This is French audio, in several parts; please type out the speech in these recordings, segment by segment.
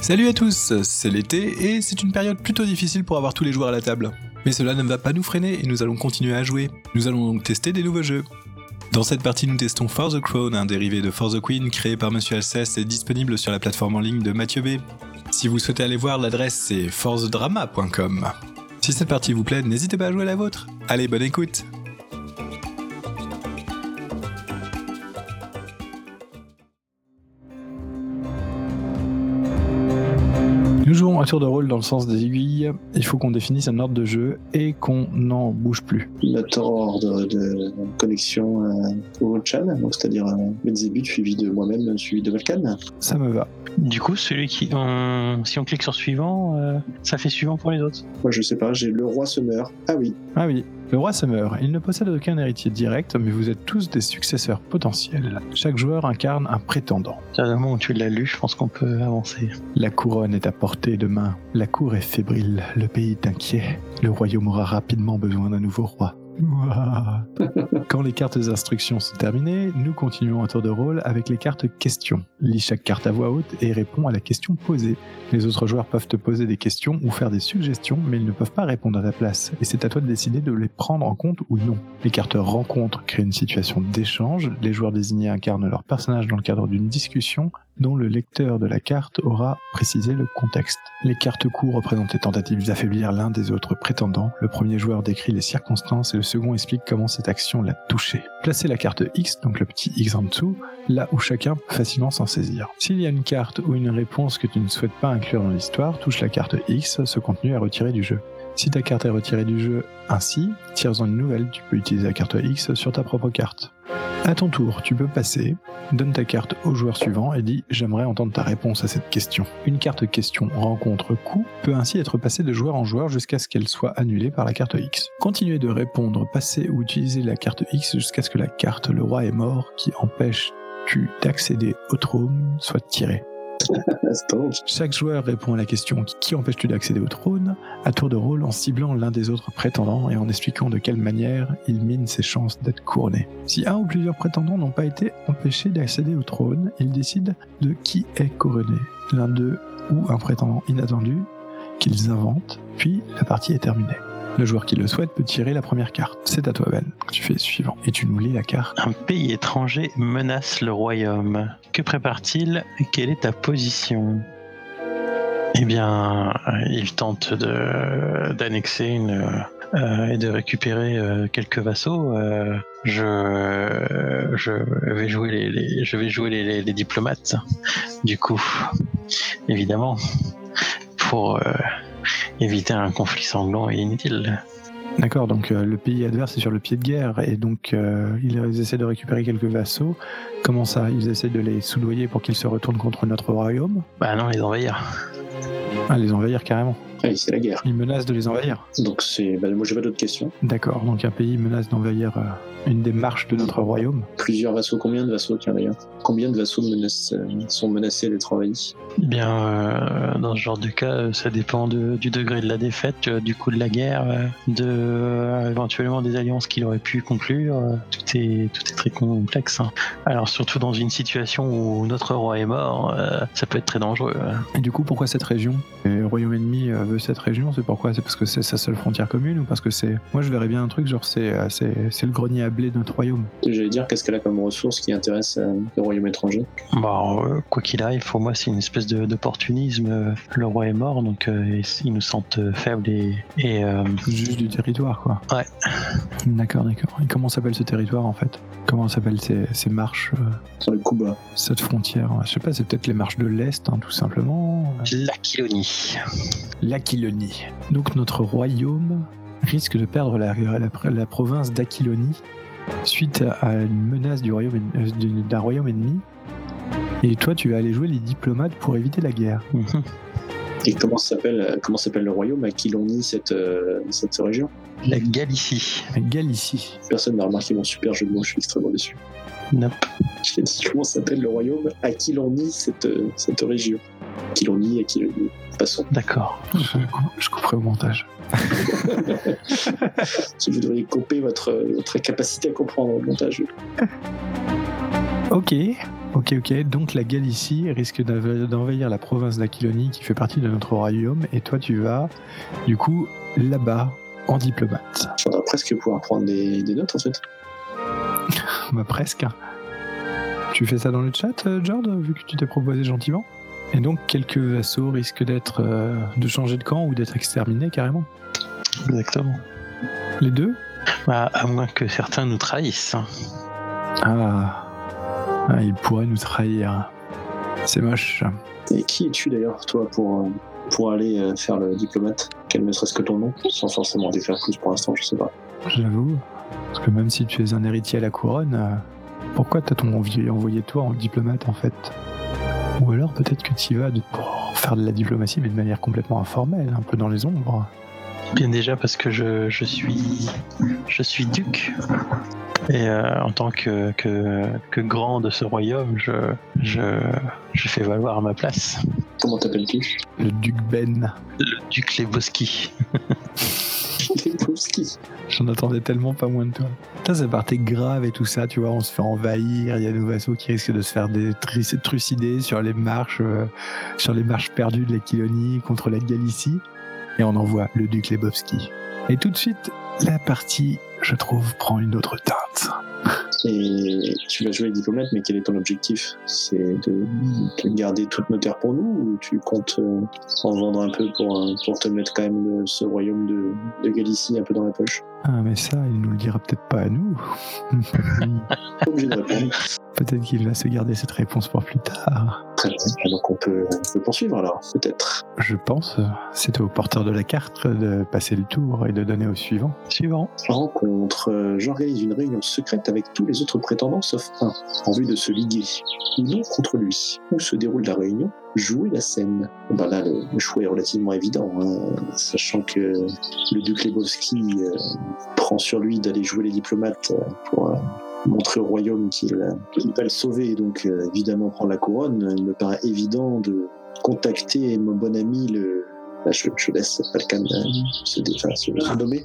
Salut à tous, c'est l'été et c'est une période plutôt difficile pour avoir tous les joueurs à la table. Mais cela ne va pas nous freiner et nous allons continuer à jouer. Nous allons donc tester des nouveaux jeux. Dans cette partie, nous testons For the Crown, un dérivé de For the Queen créé par Monsieur Alceste et disponible sur la plateforme en ligne de Mathieu B. Si vous souhaitez aller voir, l'adresse c'est forthedrama.com. Si cette partie vous plaît, n'hésitez pas à jouer la vôtre. Allez, bonne écoute tour de rôle dans le sens des aiguilles. Il faut qu'on définisse un ordre de jeu et qu'on n'en bouge plus. Notre ordre de connexion euh, au chat, donc c'est-à-dire euh, Belzébuth suivi de moi-même, suivi de Volcan. Ça me va. Du coup, celui qui, on- si on clique sur suivant, euh, ça fait suivant pour les autres. Moi je sais pas, j'ai le roi se meurt. Ah oui, Ah oui, le roi se meurt. Il ne possède aucun héritier direct, mais vous êtes tous des successeurs potentiels. Chaque joueur incarne un prétendant. Tu l'as lu, je pense qu'on peut avancer. La couronne est à portée de main. La cour est fébrile. Le pays est inquiet. Le royaume aura rapidement besoin d'un nouveau roi. Quand les cartes d'instruction sont terminées, nous continuons un tour de rôle avec les cartes questions. Lis chaque carte à voix haute et réponds à la question posée. Les autres joueurs peuvent te poser des questions ou faire des suggestions, mais ils ne peuvent pas répondre à ta place, et c'est à toi de décider de les prendre en compte ou non. Les cartes rencontres créent une situation d'échange. Les joueurs désignés incarnent leur personnage dans le cadre d'une discussion dont le lecteur de la carte aura précisé le contexte. Les cartes coups représentent les tentatives d'affaiblir l'un des autres prétendants. Le premier joueur décrit les circonstances et le second explique comment cette action l'a touché. Placez la carte X, donc le petit X en dessous, là où chacun peut facilement s'en saisir. S'il y a une carte ou une réponse que tu ne souhaites pas inclure dans l'histoire, touche la carte X, ce contenu est retiré du jeu. Si ta carte est retirée du jeu ainsi, tire-en une nouvelle, tu peux utiliser la carte X sur ta propre carte. À ton tour, tu peux passer, donne ta carte au joueur suivant et dis j'aimerais entendre ta réponse à cette question. Une carte question rencontre coup peut ainsi être passée de joueur en joueur jusqu'à ce qu'elle soit annulée par la carte X. Continuez de répondre, passer ou utiliser la carte X jusqu'à ce que la carte le roi est mort qui empêche tu d'accéder au trône soit tirée. Chaque joueur répond à la question qui empêche-tu d'accéder au trône? À tour de rôle en ciblant l'un des autres prétendants et en expliquant de quelle manière il mine ses chances d'être couronné. Si un ou plusieurs prétendants n'ont pas été empêchés d'accéder au trône, ils décident de qui est couronné. L'un d'eux ou un prétendant inattendu qu'ils inventent, puis la partie est terminée. Le joueur qui le souhaite peut tirer la première carte. C'est à toi Ben. Tu fais suivant et tu nous lis la carte. Un pays étranger menace le royaume. Que prépare-t-il? Quelle est ta position? Eh bien, euh, il tente d'annexer une euh, et de récupérer euh, quelques vassaux. Je, je vais jouer les, je vais jouer les, les- diplomates. Du coup, évidemment, pour éviter un conflit sanglant et inutile. D'accord, donc euh, le pays adverse est sur le pied de guerre et donc euh, ils essaient de récupérer quelques vassaux. Comment ça Ils essaient de les soudoyer pour qu'ils se retournent contre notre royaume? Bah non, les envahir. Ah, les envahir carrément. Ah oui, c'est la guerre. Ils menacent de les envahir. Donc c'est. Bah, moi j'ai pas d'autres questions. D'accord, donc un pays menace d'envahir euh, une des marches de notre royaume. Plusieurs vassaux, combien de vassaux tiens d'ailleurs? Combien de vassaux menacent- euh, sont menacés d'être envahis? Eh Bien, euh, dans ce genre de cas, euh, ça dépend de- du degré de la défaite, euh, du coût de la guerre, euh, de euh, éventuellement des alliances qu'il aurait pu conclure. euh, Tout est, tout est très complexe. hein. Alors surtout dans une situation où notre roi est mort, euh, ça peut être très dangereux. hein. Et du coup, pourquoi cette région? Le royaume ennemi euh, veut cette région, c'est pourquoi? C'est parce que c'est sa seule frontière commune ou parce que c'est... Moi je verrais bien un truc genre c'est, euh, c'est, c'est le grenier à blé de notre royaume. J'allais dire qu'est-ce qu'elle a comme ressource qui intéresse euh, le royaume étranger? Bon, euh, quoi qu'il arrive, pour moi, c'est une espèce de- d'opportunisme. Euh, Le roi est mort, donc euh, ils nous sentent faibles et, et euh, Juste du territoire quoi. Ouais. D'accord, d'accord. Et comment s'appelle ce territoire en fait? Comment s'appellent ces, ces marches euh, Sur le Cuba. cette frontière? Je sais pas, c'est peut-être les marches de l'Est, hein, tout simplement. l'Aquilonie. L'Aquilonie. Donc notre royaume risque de perdre la, la- la province d'Aquilonie suite à une menace du royaume, euh, du- d'un royaume ennemi. Et toi, tu vas aller jouer les diplomates pour éviter la guerre. Mhm. Et comment s'appelle euh, comment s'appelle le royaume à qui l'on nie cette, euh, cette région? La Galicie. Galicie. Personne n'a remarqué mon super jeu de mots, je suis extrêmement déçu. Nope. Dit comment s'appelle le royaume à qui l'on nie cette, euh, cette région Qui l'on nie, à qui nie. Passons. D'accord. Je, je couperai au montage. Si vous devriez couper votre, votre capacité à comprendre le montage. Ok, Ok, ok. Donc la Galicie risque d'env- d'envahir la province d'Aquilonie qui fait partie de notre royaume. Et toi, tu vas, du coup, là-bas, en diplomate. Faudra presque pouvoir prendre des, des notes en fait. Bah, presque. Tu fais ça dans le chat, euh, Jord, vu que tu t'es proposé gentiment? Et donc, quelques vassaux risquent d'être euh, de changer de camp ou d'être exterminés carrément. Exactement. Les deux? Bah, à moins que certains nous trahissent. ah. ah, ils pourraient nous trahir. C'est moche. Et qui es-tu d'ailleurs, toi, pour, euh, pour aller euh, faire le diplomate? Quel ne serait-ce que ton nom? Sans forcément défaire plus pour l'instant, je sais pas. J'avoue. Parce que même si tu es un héritier à la couronne, euh, pourquoi envoyé, envoyé toi en diplomate en fait? Ou alors peut-être que tu y vas de- pour faire de la diplomatie mais de manière complètement informelle, un peu dans les ombres. Bien déjà parce que je, je suis je suis duc et euh, en tant que, que, que grand de ce royaume, je, je, je fais valoir ma place. Comment t'appelles-tu? Le duc Ben. Le duc Leboski. J'en attendais tellement pas moins de toi. Ça, ça partait grave et tout ça, tu vois, on se fait envahir, il y a nos vassaux qui risquent de se faire trucider sur les marches, euh, sur les marches perdues de l'Aquilonie contre la Galicie, et on envoie le duc Lebowski. Et tout de suite, la partie, je trouve, prend une autre teinte. Et tu vas jouer diplomate, mais quel est ton objectif? C'est de, de garder toutes nos terres pour nous ou tu comptes euh, en vendre un peu pour, euh, pour te mettre quand même euh, ce royaume de, de Galicie un peu dans la poche? Ah, mais ça, il nous le dira peut-être pas à nous. Obligé de répondre. Peut-être qu'il va se garder cette réponse pour plus tard. Très bien. Donc on peut, on peut poursuivre alors, peut-être. Je pense, euh, c'est au porteur de la carte de passer le tour et de donner au suivant. Suivant. Rencontre. Euh, J'organise une réunion secrète avec tous les autres prétendants sauf un, en vue de se liguer, ou non contre lui. Où se déroule la réunion? Jouer la scène. Bah là, le, le choix est relativement évident, hein, sachant que le duc Lebowski euh, prend sur lui d'aller jouer les diplomates euh, pour euh, montrer au royaume qu'il va le sauver, et donc euh, évidemment prendre la couronne. Il me paraît évident de contacter mon bon ami le. Là, je, je laisse Falcon euh, se, enfin, nommer.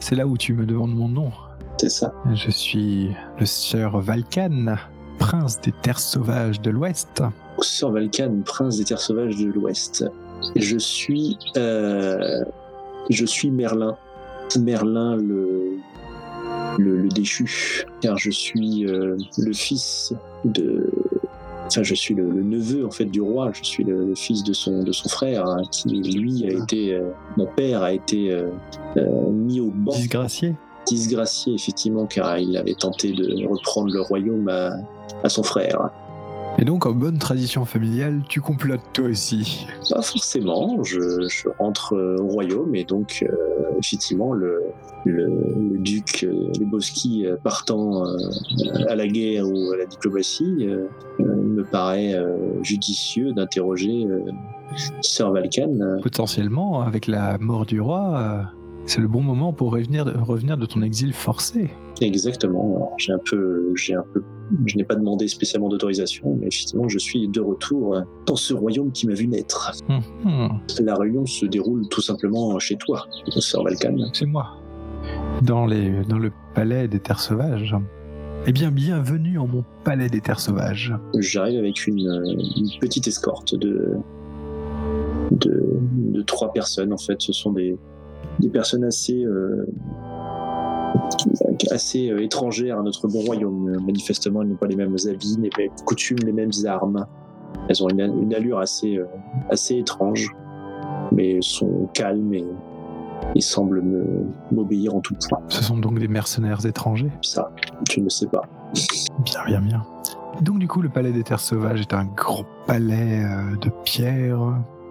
C'est là où tu me demandes mon nom. C'est ça. Je suis le sieur Valkan, prince des terres sauvages de l'Ouest. Sir Valkan, prince des terres sauvages de l'Ouest. Je suis, euh, je suis Merlin. Merlin le, le, le déchu, car je suis euh, le fils de, enfin je suis le, le neveu en fait du roi. Je suis le, le fils de son de son frère, hein, qui lui a été, euh, mon père a été euh, euh, mis au banc Disgracié. disgracié effectivement car il avait tenté de reprendre le royaume à, à son frère. Et donc, en bonne tradition familiale, tu complotes toi aussi. Pas forcément, je, je rentre euh, au royaume et donc euh, effectivement le, le, le duc Lebowski euh, partant euh, à la guerre ou à la diplomatie, euh, me paraît judicieux d'interroger Sir Valkan. Potentiellement, avec la mort du roi, c'est le bon moment pour revenir, revenir de ton exil forcé. Exactement. J'ai un peu, j'ai un peu, je n'ai pas demandé spécialement d'autorisation, mais effectivement je suis de retour dans ce royaume qui m'a vu naître. Hum, hum, La réunion se déroule tout simplement chez toi, Sir Valkan. c'est moi. Dans, les, dans le palais des terres sauvages. Eh bien, bienvenue en mon palais des terres sauvages. J'arrive avec une, une petite escorte de, de, de trois personnes. En fait, ce sont des, des personnes assez, euh, assez euh, étrangères à notre bon royaume. Manifestement, elles n'ont pas les mêmes habits, les mêmes coutumes, les mêmes armes. Elles ont une, une allure assez, euh, assez étrange, mais sont calmes et, et semblent m'obéir en tout point. Ce sont donc des mercenaires étrangers? Ça, je ne sais pas. Bien, bien, bien. Donc du coup, le palais des terres sauvages est un grand palais de pierre,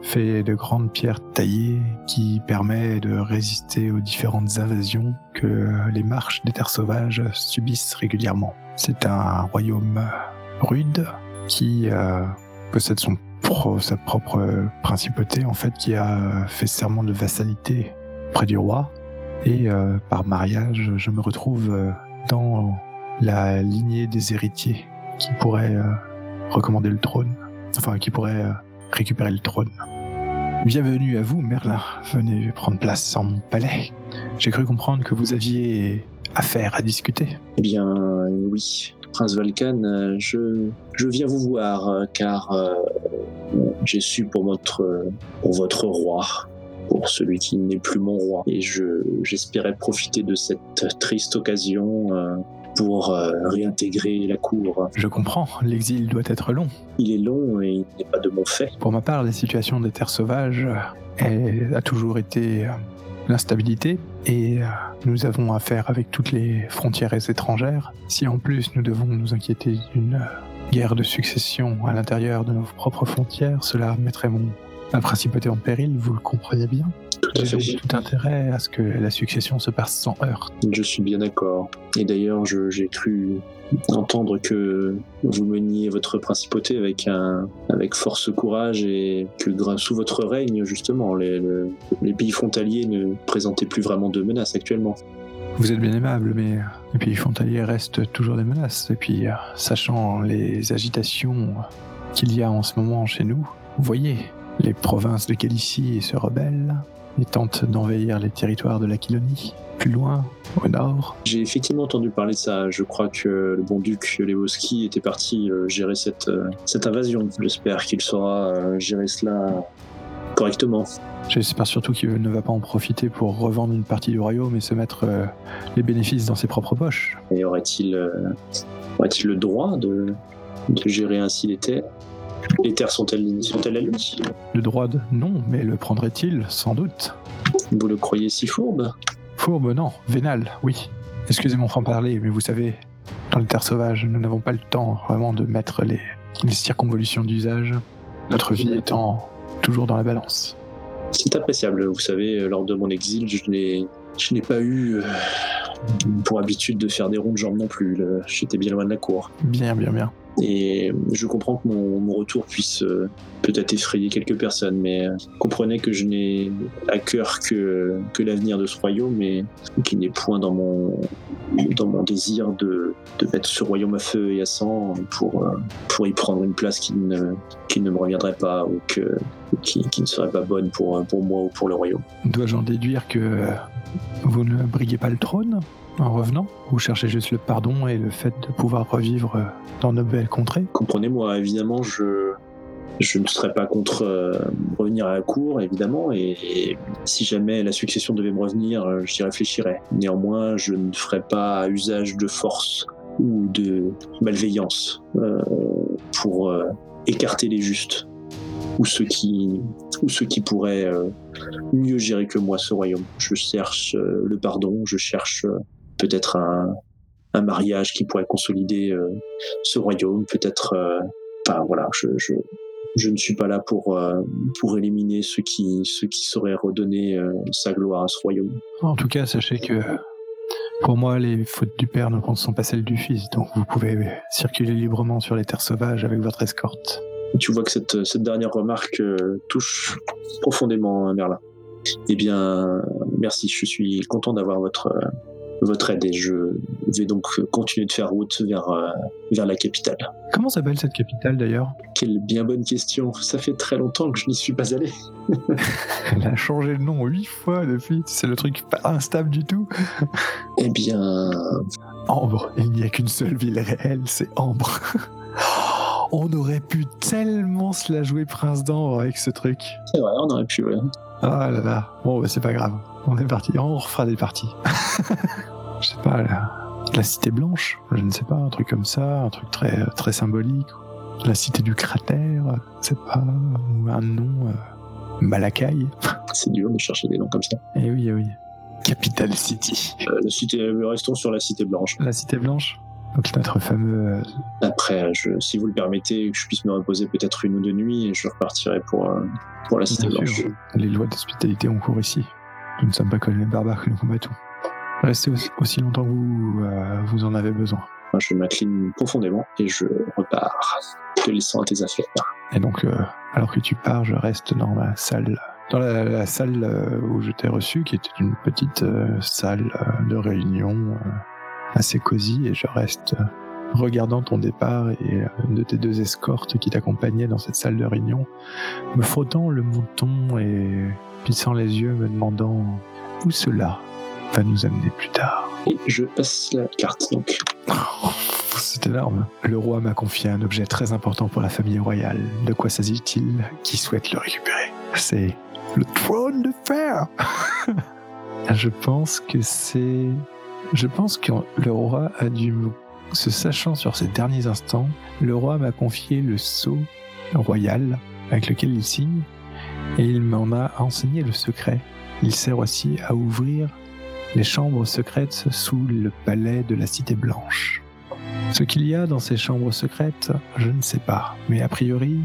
fait de grandes pierres taillées, qui permet de résister aux différentes invasions que les marches des terres sauvages subissent régulièrement. C'est un royaume rude qui euh, possède son pro- sa propre principauté, en fait, qui a fait serment de vassalité près du roi. Et euh, par mariage, je me retrouve euh, dans la lignée des héritiers qui pourraient recommander le trône, enfin qui pourraient récupérer le trône. Bienvenue à vous, Merlin. Venez prendre place en mon palais. J'ai cru comprendre que vous aviez affaire à discuter. Eh bien, oui. Prince Valkan, euh, je, je viens vous voir euh, car euh, j'ai su pour votre, pour votre roi, pour celui qui n'est plus mon roi. Et je, j'espérais profiter de cette triste occasion euh, pour euh, réintégrer la cour. Je comprends, l'exil doit être long. Il est long et il n'est pas de mon fait. Pour ma part, la situation des terres sauvages euh, elle a toujours été euh, l'instabilité et nous avons affaire avec toutes les frontières étrangères. Si en plus nous devons nous inquiéter d'une guerre de succession à l'intérieur de nos propres frontières, cela mettrait mon, ma principauté en péril, vous le comprenez bien. J'ai tout intérêt à ce que la succession se passe sans heurts. Je suis bien d'accord. Et d'ailleurs, j'ai cru entendre que vous meniez votre principauté avec un avec force courage et que sous votre règne justement les, le- les pays frontaliers ne présentaient plus vraiment de menaces actuellement. Vous êtes bien aimable, mais euh, et puis Fontalier reste toujours des menaces. Et puis, euh, sachant les agitations qu'il y a en ce moment chez nous, vous voyez, les provinces de Calicie se rebellent et tentent d'envahir les territoires de la Quilonie. Plus loin, au nord, J'ai effectivement entendu parler de ça. Je crois que le bon duc Lewoski était parti euh, gérer cette euh, cette invasion. J'espère qu'il saura euh, gérer cela correctement. j'espère surtout qu'il ne va pas en profiter pour revendre une partie du royaume et se mettre euh, les bénéfices dans ses propres poches. Et aurait-il euh, aurait-il le droit de, de gérer ainsi les terres? Les terres sont-elles sont-elles à lui? Le droit de non, mais le prendrait-il Sans doute? Vous le croyez si fourbe? Fourbe, non. Vénal, oui. Excusez mon franc-parler, mais vous savez, dans les terres sauvages, nous n'avons pas le temps vraiment de mettre les, les circonvolutions d'usage, notre vie étant toujours dans la balance. C'est appréciable. Vous savez, lors de mon exil, je n'ai je n'ai pas eu euh, pour habitude de faire des ronds de jambes non plus. J'étais bien loin de la cour. Bien, bien, bien. Et je comprends que mon, retour puisse euh, peut-être effrayer quelques personnes, mais euh, comprenez que je n'ai à cœur que, l'avenir de ce royaume et qu'il n'est point dans mon, dans mon désir de, de mettre ce royaume à feu et à sang pour, euh, pour y prendre une place qui ne, qui ne me reviendrait pas ou que, qui, ne serait pas bonne pour, pour moi ou pour le royaume. Dois-je en déduire que euh, vous ne briguez pas le trône? En revenant Vous cherchez juste le pardon et le fait de pouvoir revivre euh, dans nos belles contrées Comprenez-moi, évidemment, je, ne serais pas contre euh, revenir à la cour, évidemment, et, si jamais la succession devait me revenir, euh, j'y réfléchirais. Néanmoins, je ne ferais pas usage de force ou de malveillance pour écarter les justes ou ceux qui, ou pourraient mieux gérer que moi ce royaume. Je cherche le pardon, je cherche peut-être un, un mariage qui pourrait consolider euh, ce royaume, peut-être. euh, Enfin voilà, je, je, je ne suis pas là pour euh, pour éliminer ceux qui ceux qui sauraient redonner sa gloire à ce royaume. En tout cas, sachez que pour moi, les fautes du père ne sont pas celles du fils, donc vous pouvez circuler librement sur les terres sauvages avec votre escorte. Tu vois que cette cette dernière remarque euh, touche profondément Merlin. Eh bien, merci. Je suis content d'avoir votre euh, votre aide et je vais donc continuer de faire route vers euh, vers la capitale. Comment s'appelle cette capitale d'ailleurs? Quelle bien bonne question. Ça fait très longtemps que je n'y suis pas allé. Elle a changé de nom huit fois depuis. C'est le truc pas instable du tout. Eh bien, Ambre. Il n'y a qu'une seule ville réelle, c'est Ambre. On aurait pu tellement se la jouer Prince d'Ambre avec ce truc. c'est vrai, on aurait pu. ouais. Ah là là. Bon, bah, c'est pas grave. On est parti. On refera des parties. Je sais pas, la, la cité blanche. Je ne sais pas, un truc comme ça, un truc très, très symbolique. La cité du cratère, c'est pas ou un nom. euh, Malakai. C'est dur de chercher des noms comme ça. Eh oui, eh oui. Capital City. Euh, la cité, restons sur la cité blanche. La cité blanche. Donc notre fameux. euh, Après, je, si vous le permettez, que je puisse me reposer peut-être une ou deux nuits, et je repartirai pour, euh, pour la cité blanche. Les lois d'hospitalité ont cours ici. Nous ne sommes pas comme les barbares que nous combattons. Restez aussi, aussi longtemps que vous, euh, vous en avez besoin. Moi, Je m'incline profondément et je repars, te laissant à tes affaires. Et donc, euh, alors que tu pars, je reste dans ma salle. Dans la, la salle euh, où je t'ai reçu, qui était une petite euh, salle de réunion assez cosy, et je reste regardant ton départ et de tes deux escortes qui t'accompagnaient dans cette salle de réunion, me frottant le menton et plissant les yeux, me demandant où cela va nous amener plus tard. Et je passe la carte, donc. C'est énorme. Le roi m'a confié un objet très important pour la famille royale. De quoi s'agit-il? Qui souhaite le récupérer? C'est le trône de fer Je pense que c'est... Je pense que le roi a dû. Se sachant sur ces derniers instants, le roi m'a confié le sceau royal avec lequel il signe et il m'en a enseigné le secret. Il sert aussi à ouvrir les chambres secrètes sous le palais de la Cité Blanche. Ce qu'il y a dans ces chambres secrètes, je ne sais pas, mais a priori,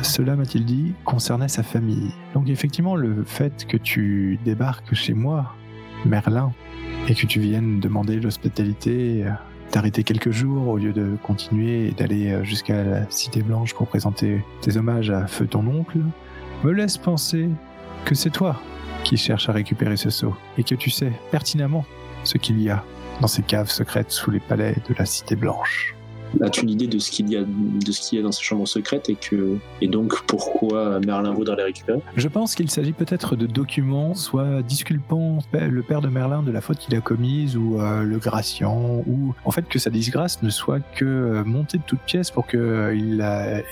cela m'a-t-il dit concernait sa famille. Donc effectivement, le fait que tu débarques chez moi, Merlin, et que tu viennes demander l'hospitalité, t'arrêter quelques jours au lieu de continuer et d'aller jusqu'à la Cité Blanche pour présenter tes hommages à Feu ton oncle, me laisse penser que c'est toi qui cherches à récupérer ce sceau et que tu sais pertinemment ce qu'il y a dans ces caves secrètes sous les palais de la Cité Blanche. As-tu une idée de ce qu'il y a, de ce qu'il y a dans ces chambres secrètes et que, et donc pourquoi Merlin voudrait les récupérer? Je pense qu'il s'agit peut-être de documents, soit disculpant le père de Merlin de la faute qu'il a commise, ou euh, le graciant, ou en fait que sa disgrâce ne soit que euh, montée de toutes pièces pour qu'il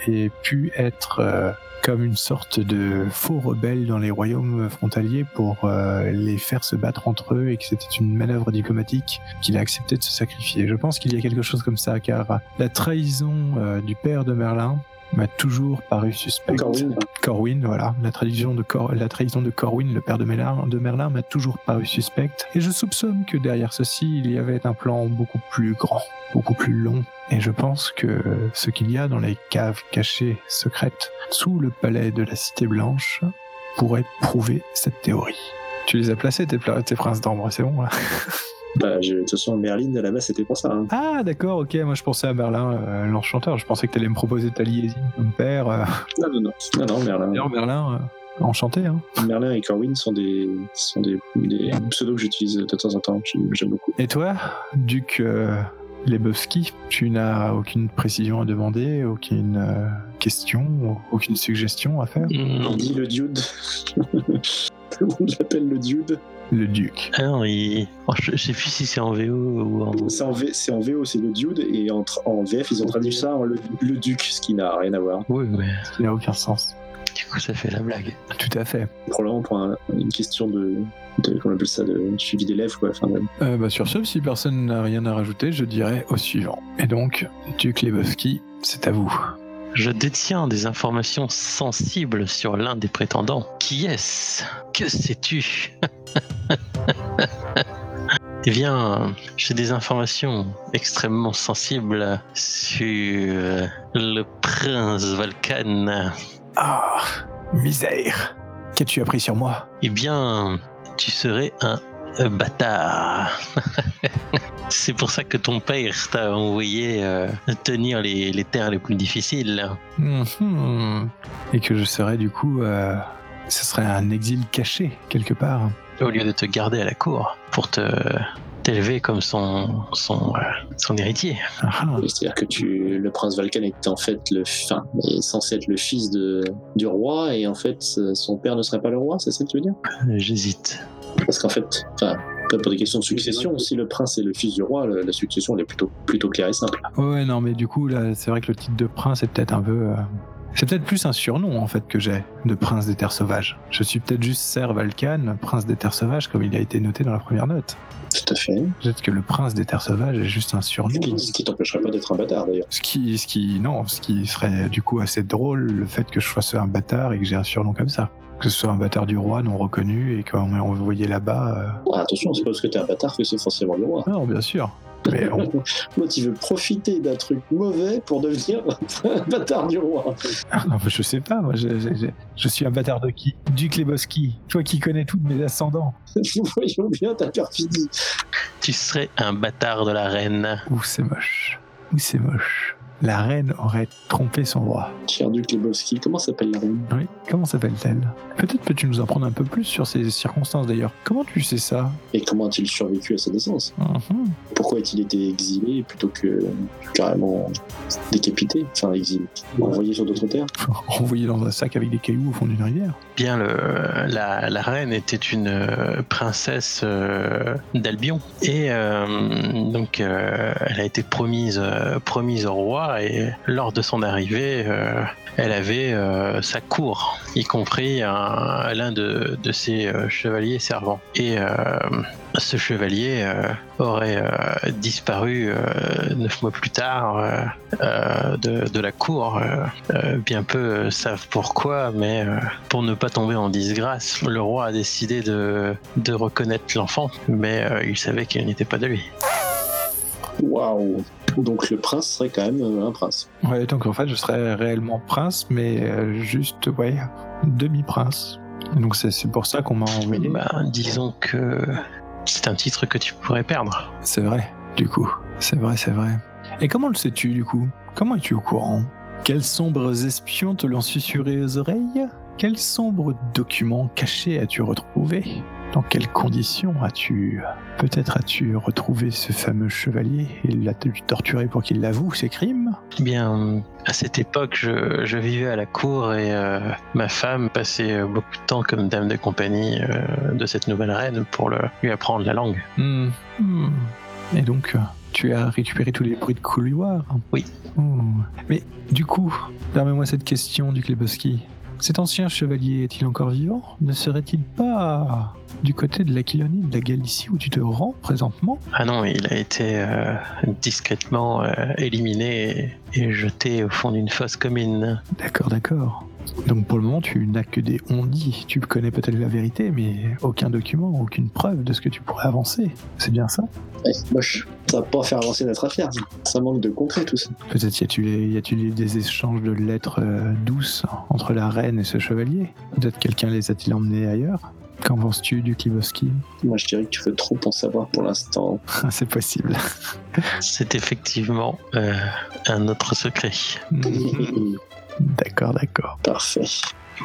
ait pu être euh, comme une sorte de faux rebelle dans les royaumes frontaliers pour euh, les faire se battre entre eux et que c'était une manœuvre diplomatique qu'il a accepté de se sacrifier. Je pense qu'il y a quelque chose comme ça car la trahison euh, du père de Merlin m'a toujours paru suspect. Corwin. Corwin, voilà. La trahison de, Cor- la trahison de Corwin, le père de Merlin, de Merlin m'a toujours paru suspecte. Et je soupçonne que derrière ceci, il y avait un plan beaucoup plus grand, beaucoup plus long. Et je pense que ce qu'il y a dans les caves cachées secrètes sous le palais de la Cité Blanche pourrait prouver cette théorie. Tu les as placés, tes, princes d'ambre, c'est bon là Bah, je- de toute façon, Merlin, à la base, c'était pour ça. hein. Ah d'accord, ok, moi je pensais à Merlin, euh, l'enchanteur. Je pensais que tu allais me proposer ta liaison comme père. euh. Non, non, non. Non, non, Merlin. D'ailleurs, Merlin, euh, enchanté, hein. Merlin et Corwin sont des, sont des, des pseudos que j'utilise de temps en temps. J'aime beaucoup. Et toi, Duc euh, Lebowski, tu n'as aucune précision à demander, aucune euh, question, aucune suggestion à faire? Non. Il dit le dude. Tout le monde l'appelle le dude. Le Duc. Ah non, il- oh, je, je sais plus si c'est en VO ou en. C'est en, V- c'est en VO, c'est le dude, et en, en VF, ils ont traduit ça en le, le duc, ce qui n'a rien à voir. Oui, mais Il n'a aucun sens. du coup, ça fait la blague. Tout à fait. Probablement pour un- une question de, de, comment on appelle ça, de suivi d'élèves, quoi. Enfin, de- Euh, bah, sur ce, si personne n'a rien à rajouter, je dirais au suivant. Et donc, Duc Lebowski, c'est à vous. Je détiens des informations sensibles sur l'un des prétendants. Qui est-ce? Que sais-tu? Eh bien, j'ai des informations extrêmement sensibles sur le prince Volcan. Ah, misère Qu'as-tu appris sur moi? Eh bien, tu serais un euh, bâtard. C'est pour ça que ton père t'a envoyé euh, tenir les, les terres les plus difficiles. Mhm. Et que je serais du coup... euh, ce serait un exil caché, quelque part. au lieu de te garder à la cour pour te t'élever comme son son, euh, son héritier. Ah, ah. C'est-à-dire que tu, le prince Valkan est en fait le, est censé être le fils de, du roi, et en fait, son père ne serait pas le roi, c'est ça que tu veux dire? J'hésite. Parce qu'en fait, enfin, pas pour des questions de succession, si le prince est le fils du roi, la, succession elle est plutôt, plutôt claire et simple. Ouais, ouais, non, mais du coup, là, c'est vrai que le titre de prince est peut-être un peu. euh, C'est peut-être plus un surnom, en fait, que j'ai, de prince des terres sauvages. Je suis peut-être juste Ser Valkan, prince des terres sauvages, comme il a été noté dans la première note. Tout à fait. Peut-être que le prince des terres sauvages est juste un surnom. Ce qui, ce qui t'empêcherait pas d'être un bâtard d'ailleurs. Ce qui, ce qui, non, ce qui serait du coup assez drôle, le fait que je sois un bâtard et que j'ai un surnom comme ça. Que ce soit un bâtard du roi non reconnu et qu'on m'ait envoyé là-bas. Ah, attention, c'est pas parce que t'es un bâtard que c'est forcément le roi. euh, Non, bien sûr. Mais on- L'autre, il veut profiter d'un truc mauvais pour devenir un bâtard du roi. Ah, non, je sais pas, moi, je, je- je- je suis un bâtard de qui? Duc Lebowski, toi qui connais tous mes ascendants. Nous voyons bien ta perfidie. Tu serais un bâtard de la reine. Ouh, c'est moche. Ouh, c'est moche. La reine aurait trompé son roi. Cher duc Lebowski, comment s'appelle la reine? Oui, comment s'appelle-t-elle? Peut-être peux-tu nous en prendre un peu plus sur ces circonstances d'ailleurs. Comment tu sais ça? Et comment a-t-il survécu à sa naissance? Mhm. Pourquoi a-t-il été exilé plutôt que carrément décapité Enfin, exilé. Envoyé sur d'autres terres? Envoyé dans un sac avec des cailloux au fond d'une rivière. Bien, le, la, la reine était une euh, princesse euh, d'Albion. Et euh, donc, euh, elle a été promise, euh, promise au roi. Et lors de son arrivée, euh, elle avait euh, sa cour, y compris un- l'un de, ses euh, chevaliers servants. Et ce chevalier aurait disparu neuf mois plus tard de, la cour. Bien peu savent pourquoi, mais pour ne pas tomber en disgrâce, le roi a décidé de, de reconnaître l'enfant, mais il savait qu'il n'était pas de lui. Waouh Donc le prince serait quand même euh, un prince. Ouais, donc en fait, je serais réellement prince, mais euh, juste, ouais, demi-prince. Donc c'est pour ça qu'on m'a envoyé. Ben, disons que c'est un titre que tu pourrais perdre. C'est vrai, du coup. C'est vrai, c'est vrai. Et comment le sais-tu, du coup? Comment es-tu au courant? Quels sombres espions te l'ont susurré aux oreilles? Quels sombres documents cachés as-tu retrouvé Dans quelles conditions as-tu... Peut-être as-tu retrouvé ce fameux chevalier et l'as-tu torturé pour qu'il l'avoue ses crimes? Eh Bien, à cette époque, je, je vivais à la cour et euh, ma femme passait beaucoup de temps comme dame de compagnie euh, de cette nouvelle reine pour le- lui apprendre la langue. Hmm. Hmm. Et donc, euh, tu as récupéré tous les bruits de couloir? Oui. Oh. Mais du coup, permets-moi cette question du Kleboski. Cet ancien chevalier est-il encore vivant? Ne serait-il pas du côté de l'Aquilonie, de la Galicie où tu te rends présentement? Ah non, il a été euh, discrètement euh, éliminé et, et jeté au fond d'une fosse commune. D'accord, d'accord. Donc pour le moment, tu n'as que des on-dit. Tu connais peut-être la vérité, mais aucun document, aucune preuve de ce que tu pourrais avancer. C'est bien ça? Ouais, moche. Ça va pas faire avancer notre affaire. ça. Ça manque de concret tout ça. Peut-être y a-t-il y a-t-il des échanges de lettres euh, douces entre la reine et ce chevalier? Peut-être quelqu'un les a-t-il emmenés ailleurs? Qu'en penses-tu du Kleboski Moi je dirais que tu veux trop en savoir pour l'instant. C'est possible. C'est effectivement euh, un autre secret. d'accord, d'accord. Parfait.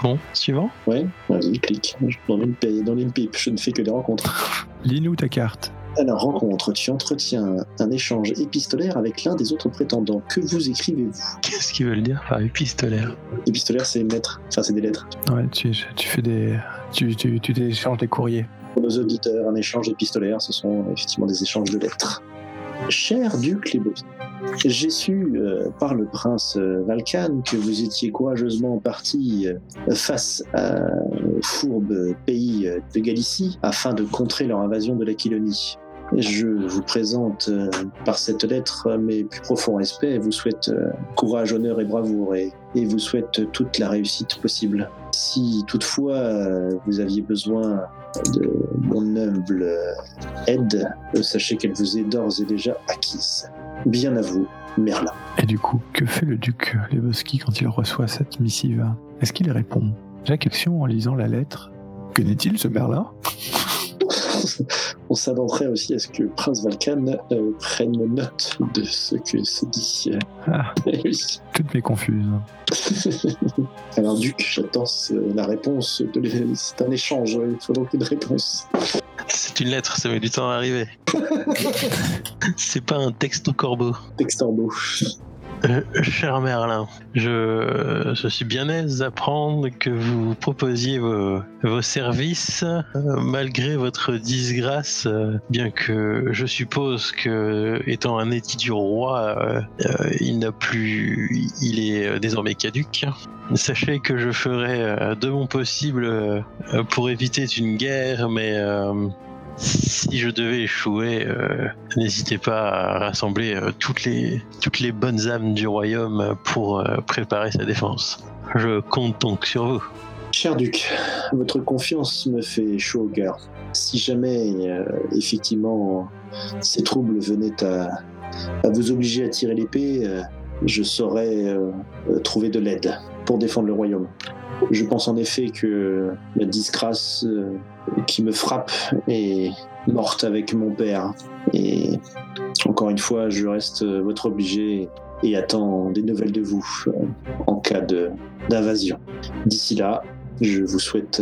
Bon, suivant Ouais, vas-y, clique. Dans une, paye, dans une pipe, je ne fais que des rencontres. Lis-nous ta carte. Alors, rencontre, tu entretiens un échange épistolaire avec l'un des autres prétendants. Que vous écrivez-vous? Qu'est-ce qu'ils veulent dire par épistolaire? Épistolaire, c'est lettres. Enfin, c'est des lettres. Ouais, tu, tu fais des. Tu, tu, tu échanges des courriers. Pour nos auditeurs, un échange épistolaire, ce sont effectivement des échanges de lettres. Cher duc Lebowski, j'ai su euh, par le prince euh, Valkan que vous étiez courageusement parti euh, face à fourbe pays de Galicie afin de contrer leur invasion de l'Aquilonie. Je vous présente par cette lettre mes plus profonds respects et vous souhaite courage, honneur et bravoure et, vous souhaite toute la réussite possible. Si toutefois vous aviez besoin de mon humble aide, sachez qu'elle vous est d'ores et déjà acquise. Bien à vous, Merlin. Et du coup, que fait le duc Leboski quand il reçoit cette missive? Est-ce qu'il répond? J'ai question en lisant la lettre. Connaît-il ce Merlin? On s'attendrait aussi à ce que Prince Valkan euh, prenne note de ce que se dit. Ah, Eh oui. toutes mes confuses. Alors, Duc, j'attends euh, la réponse. De C'est un échange, il faut donc une réponse. C'est une lettre, ça met du temps à arriver. C'est pas un texte au corbeau. Textorbo. Cher Merlin, je, suis bien aise d'apprendre que vous proposiez vos, services euh, malgré votre disgrâce, euh, bien que je suppose que, étant un édit du roi, euh, il n'a plus, il est désormais caduque. Sachez que je ferai de mon possible pour éviter une guerre, mais si je devais échouer, euh, n'hésitez pas à rassembler euh, toutes, les, toutes les bonnes âmes du royaume pour euh, préparer sa défense. Je compte donc sur vous. Cher Duc, votre confiance me fait chaud au cœur. Si jamais, effectivement, ces troubles venaient à, à vous obliger à tirer l'épée, je saurais trouver de l'aide pour défendre le royaume. Je pense en effet que la disgrâce euh, qui me frappe est morte avec mon père. Et encore une fois, je reste euh, votre obligé et attend des nouvelles de vous euh, en cas d'invasion. D'ici là, je vous souhaite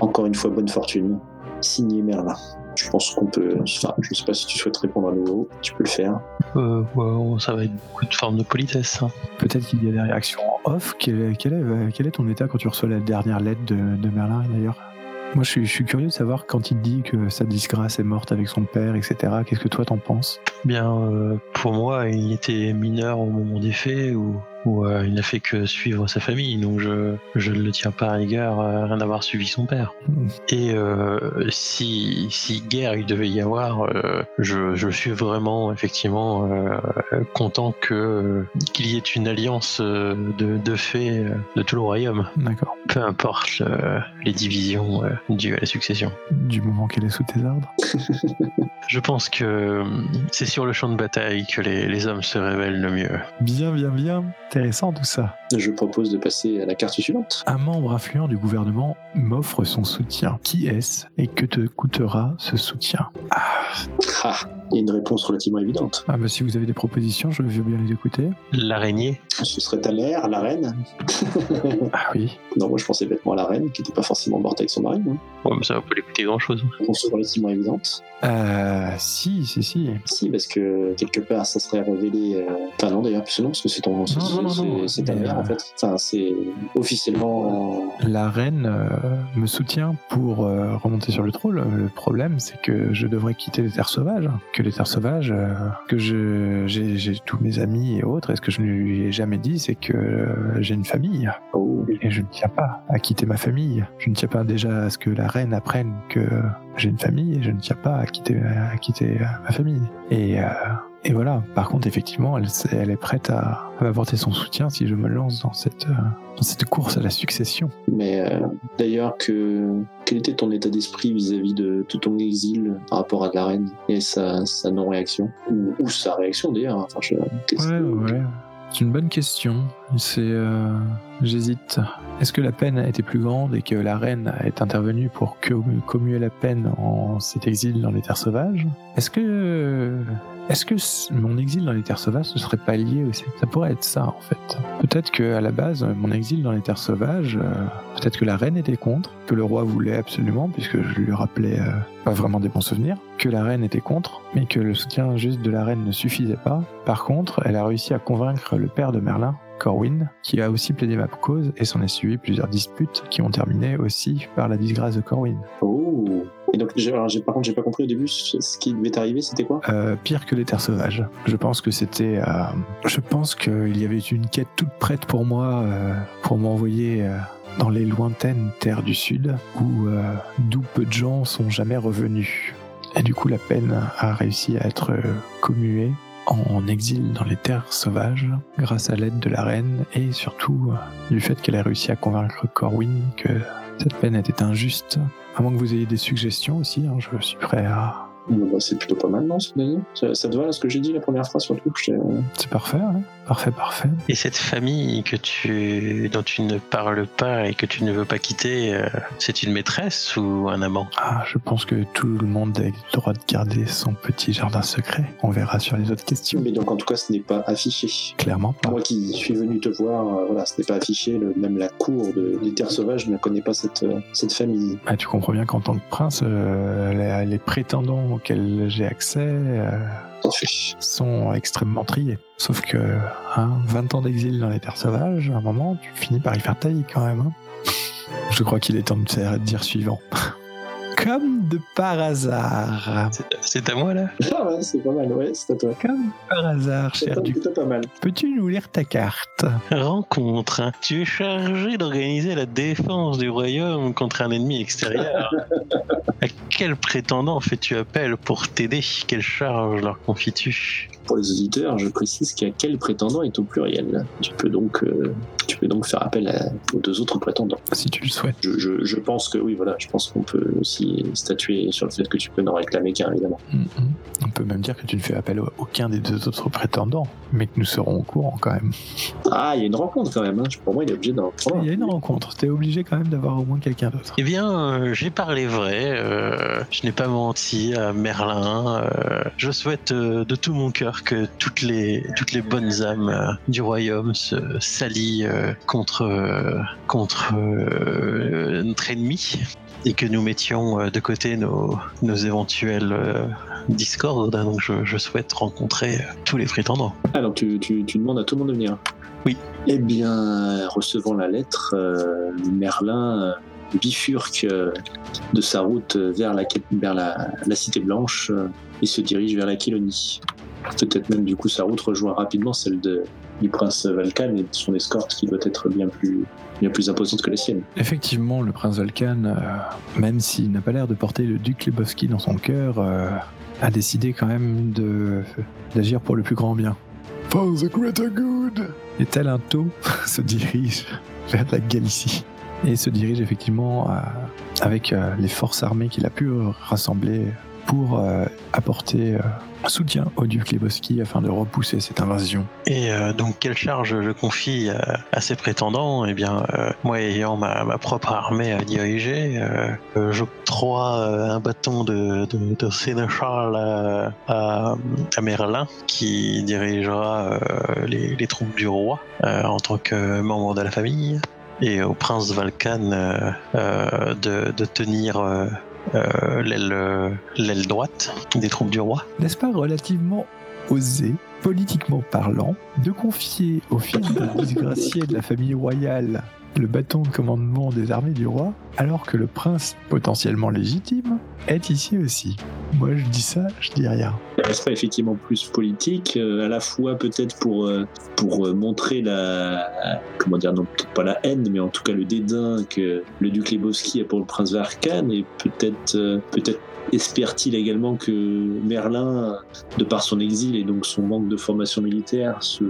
encore une fois bonne fortune. Signé Merlin. Je pense qu'on peut. Enfin, je sais pas si tu souhaites répondre à nouveau. Tu peux le faire. Euh, ouais, ça va être beaucoup de formes de politesse. hein. Peut-être qu'il y a des réactions en off. Quel, quel est, quel est ton état quand tu reçois la dernière lettre de, de Merlin d'ailleurs? Moi je suis, je suis curieux de savoir quand il dit que sa disgrâce est morte avec son père, etc. Qu'est-ce que toi t'en penses? Bien, euh, pour moi, il était mineur au moment des faits ou, ou euh, il n'a fait que suivre sa famille, donc je, je ne le tiens pas à rigueur à rien d'avoir suivi son père. Hmm. Et euh, si, si guerre il devait y avoir, euh, je, je suis vraiment effectivement euh, content que euh, qu'il y ait une alliance euh, de, de faits euh, de tout le royaume, D'accord. peu importe euh, les divisions euh, dues à la succession. Du moment qu'elle est sous tes ordres. Je pense que euh, c'est sur le champ de bataille que les, les hommes se révèlent le mieux. Bien, bien, bien. Intéressant tout ça. Je propose de passer à la carte suivante. Un membre influent du gouvernement m'offre son soutien. Qui est-ce et que te coûtera ce soutien? Ah, il y a une réponse relativement évidente. Ah bah si vous avez des propositions, je veux bien les écouter. L'araignée, Ce serait ta mère, la reine. Ah oui. non, moi je pensais bêtement à la reine, qui n'était pas forcément morte avec son mari. Hein. ouais, mais ça va pas lui coûter grand chose. Réponse relativement évidente. Euh, si, si, si. Si, parce que quelque part, ça serait révélé. euh, Enfin, non, d'ailleurs, plus non, parce que c'est ton. c'est- non, non, c'est- non, C'est ta mère, en fait. Enfin, c'est officiellement. euh, La reine euh, me soutient pour euh, remonter sur le trône. Le problème, c'est que je devrais quitter les terres sauvages. Que les terres sauvages, euh, que j'ai tous mes amis et autres. Et ce que je ne lui ai jamais dit, c'est que j'ai une famille. Oh, Et je ne tiens pas à quitter ma famille. Je ne tiens pas déjà à ce que la reine apprenne que j'ai une famille et je ne tiens pas à quitter, à quitter ma famille. Et, et voilà. Par contre, effectivement, elle, est prête à, à m'apporter son soutien si je me lance dans cette, euh, dans cette course à la succession. Mais euh, d'ailleurs, que quel était ton état d'esprit vis-à-vis de, de ton exil par rapport à la reine et sa, sa non-réaction? Ou, ou sa réaction d'ailleurs. Enfin, je- qu'est-ce Ouais, ouais. C'est une bonne question. C'est, euh, j'hésite. Est-ce que la peine a été plus grande et que la reine est intervenue pour commuer la peine en cet exil dans les terres sauvages? Est-ce que, est-ce que mon exil dans les terres sauvages ne serait pas lié aussi? Ça pourrait être ça en fait. Peut-être que à la base, mon exil dans les terres sauvages, euh, peut-être que la reine était contre, que le roi voulait absolument, puisque je lui rappelais euh, pas vraiment des bons souvenirs, que la reine était contre, mais que le soutien juste de la reine ne suffisait pas. Par contre, elle a réussi à convaincre le père de Merlin, Corwin, qui a aussi plaidé ma cause et s'en est suivi plusieurs disputes qui ont terminé aussi par la disgrâce de Corwin. Oh. Donc, par contre, j'ai pas compris au début ce qui devait arriver, c'était quoi? Euh, pire que les terres sauvages. Je pense que c'était. euh, je pense qu'il y avait une quête toute prête pour moi, euh, pour m'envoyer dans les lointaines terres du sud, où d'où peu de gens sont jamais revenus. Et du coup, la peine a réussi à être commuée en exil dans les terres sauvages, grâce à l'aide de la reine et surtout du fait qu'elle a réussi à convaincre Corwin que cette peine était injuste. À moins que vous ayez des suggestions aussi, hein, je suis prêt à, Bon, bah, C'est plutôt pas mal, non, ce ça, ça te va, ce que j'ai dit, la première phrase, surtout C'est parfait, hein parfait, parfait. Et cette famille que tu, dont tu ne parles pas et que tu ne veux pas quitter, euh, c'est une maîtresse ou un amant? Ah, je pense que tout le monde a le droit de garder son petit jardin secret. On verra sur les autres questions. Mais donc, en tout cas, ce n'est pas affiché. Clairement pas. Moi qui suis venu te voir, euh, voilà, ce n'est pas affiché. le- même la cour de, des terres sauvages ne connaît pas cette, euh, cette famille. Ah, tu comprends bien qu'en tant que prince, euh, les, les prétendants auxquels j'ai accès sont extrêmement triés. Sauf que hein, 20 ans d'exil dans les terres sauvages, à un moment, tu finis par y faire taille quand même. hein. Je crois qu'il est temps de de dire suivant. Comme de par hasard. C'est- à moi là? Ah ouais, c'est pas mal, ouais, c'est à toi. Comme par hasard, C'est cher pas- du plutôt pas mal. Peux-tu nous lire ta carte? Rencontre. hein. Tu es chargé d'organiser la défense du royaume contre un ennemi extérieur. à quel prétendant fais-tu appel pour t'aider? Quelle charge leur confies-tu? Pour les auditeurs, je précise qu'à quel prétendant est au pluriel. Tu peux donc, euh, tu peux donc faire appel à- aux deux autres prétendants. Si tu le souhaites. Je, je- je pense que oui, voilà, je pense qu'on peut aussi statué sur le fait que tu peux n'en réclamer qu'un, évidemment. Mhm. On peut même dire que tu ne fais appel à aucun des deux autres prétendants, mais que nous serons au courant quand même. Ah, il y a une rencontre quand même. Hein. Pour moi, il est obligé d'en prendre. Il y a une rencontre, t'es obligé quand même d'avoir au moins quelqu'un d'autre. Eh bien, euh, j'ai parlé vrai. euh, je n'ai pas menti à Merlin. euh, je souhaite euh, de tout mon cœur que toutes les toutes les bonnes âmes euh, du royaume se s'allient euh, contre euh, contre euh, notre ennemi et que nous mettions de côté nos nos éventuels discordes. Donc, je, je souhaite rencontrer tous les prétendants. Donc tu, tu, tu demandes à tout le monde de venir Oui. Eh bien, recevant la lettre, Merlin bifurque de sa route vers la, vers la, la Cité Blanche et se dirige vers la Quilonie. Peut-être même du coup sa route rejoint rapidement celle de, du prince Valkan et de son escorte qui doit être bien plus, bien plus imposante que la sienne. Effectivement, le prince Valkan, euh, même s'il n'a pas l'air de porter le duc Lebowski dans son cœur, euh, a décidé quand même de d'agir pour le plus grand bien. For the greater good Et tel un taux se dirige vers la Galicie. Et se dirige effectivement à- avec euh, les forces armées qu'il a pu rassembler pour euh, apporter euh, soutien au duc Lebowski afin de repousser cette invasion. Et euh, donc, quelle charge je confie à, à ces prétendants? Eh bien, euh, moi ayant ma, propre armée à diriger, euh, euh, j'octroie euh, un bâton de, de, de à, Merlin, qui dirigera euh, les, troupes du roi euh, en tant que membre de la famille, et au prince Valkan euh, euh, de, tenir euh, euh, l'aile l'aile droite des troupes du roi. N'est-ce pas relativement osé, politiquement parlant, de confier au fils d'un disgracié de la famille royale le bâton de commandement des armées du roi, alors que le prince, potentiellement légitime, est ici aussi Moi je dis ça, je dis rien. N'est-ce pas effectivement plus politique, euh, à la fois peut-être pour, euh, pour euh, montrer la, comment dire, non peut-être pas la haine, mais en tout cas le dédain que le duc Lebowski a pour le prince Varkan, et peut-être peut-être espère-t-il également que Merlin, de par son exil et donc son manque de formation militaire, se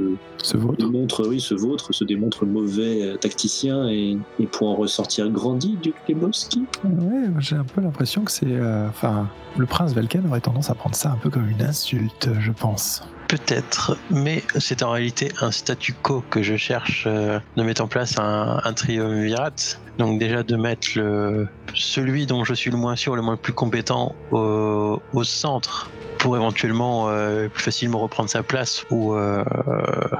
démontre, oui, se vôtre, se démontre mauvais euh, tacticien et, et pour en ressortir grandi, duc Lebowski. Ouais, j'ai un peu l'impression que c'est... euh, Enfin, le prince Valkan aurait tendance à prendre ça un peu comme une insulte, je pense. Peut-être, mais c'est en réalité un statu quo que je cherche euh, de mettre en place un, un triumvirat. Donc déjà de mettre le, celui dont je suis le moins sûr, le moins plus compétent au, au centre pour éventuellement euh, plus facilement reprendre sa place ou euh,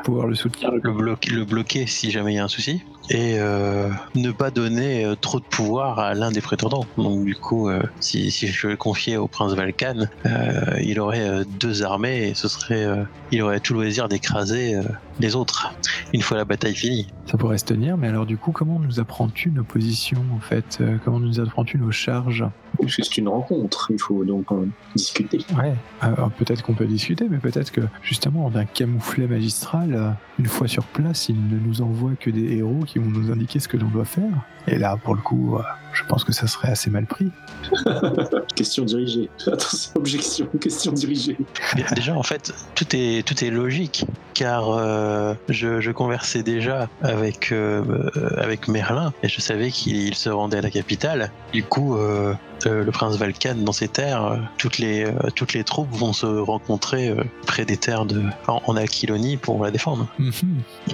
Pouvoir le soutenir. le, bloquer, le bloquer si jamais il y a un souci et euh, ne pas donner euh, trop de pouvoir à l'un des prétendants. Donc du coup, euh, si, si je le confiais au prince Valkan, euh, il aurait euh, deux armées et ce serait, il aurait tout le loisir d'écraser les autres une fois la bataille finie. Ça pourrait se tenir, mais alors du coup, comment nous apprends-tu nos positions en fait Euh, Comment nous apprends-tu nos charges? Puisque c'est une rencontre, il faut donc en discuter. Ouais, alors peut-être qu'on peut discuter, mais peut-être que justement, d'un camouflet magistral, euh, une fois sur place, il ne nous envoie que des héros qui vont nous indiquer ce que l'on doit faire. Et là, pour le coup, euh, je pense que ça serait assez mal pris. Question dirigée. Attention, objection, question dirigée. Déjà, en fait, tout est, tout est logique, car euh, je, je conversais déjà avec, euh, euh, avec Merlin, et je savais qu'il il se rendait à la capitale. Du coup, euh, euh, le prince Valkan, dans ses terres, euh, toutes, les, euh, toutes les troupes vont se rencontrer euh, près des terres de, en, en Aquilonie pour la défendre, Mhm.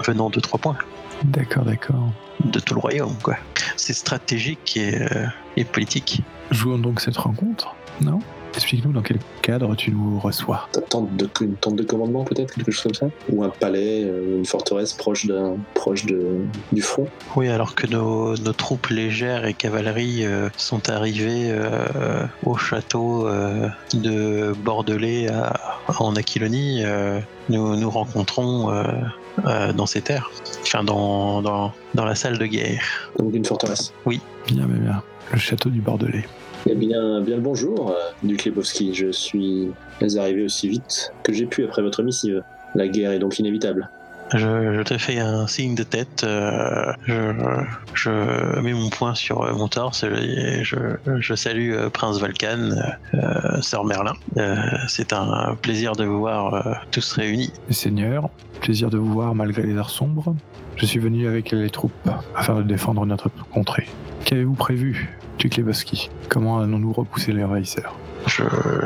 venant de trois points, D'accord, d'accord. de tout le royaume, quoi. C'est stratégique et, euh, et politique. Jouons donc cette rencontre, non? Explique-nous dans quel cadre tu nous reçois. Ta tente de, une tente de commandement peut-être, quelque chose comme ça? Ou un palais, euh, une forteresse proche, d'un, proche de, du front? Oui, alors que nos, nos troupes légères et cavalerie euh, sont arrivées euh, au château euh, de Bordelais à- en Aquilonie, euh, nous nous rencontrons euh, dans ces terres, enfin dans, dans, dans la salle de guerre. Donc une forteresse. Bien, bien, bien. Le château du Bordelais. Eh bien, bien le bonjour, euh, duc Lebowski. Je suis arrivé aussi vite que j'ai pu après votre missive. La guerre est donc inévitable. Je, te fais un signe de tête. euh, je, mets mon poing sur euh, mon torse et je, salue euh, Prince Valkan, euh, Sœur Merlin. C'est un plaisir de vous voir tous réunis. Seigneur, plaisir de vous voir malgré les heures sombres. Je suis venu avec les troupes afin de défendre notre contrée. Qu'avez-vous prévu, Tuklebaski Comment allons-nous repousser les envahisseurs? Je,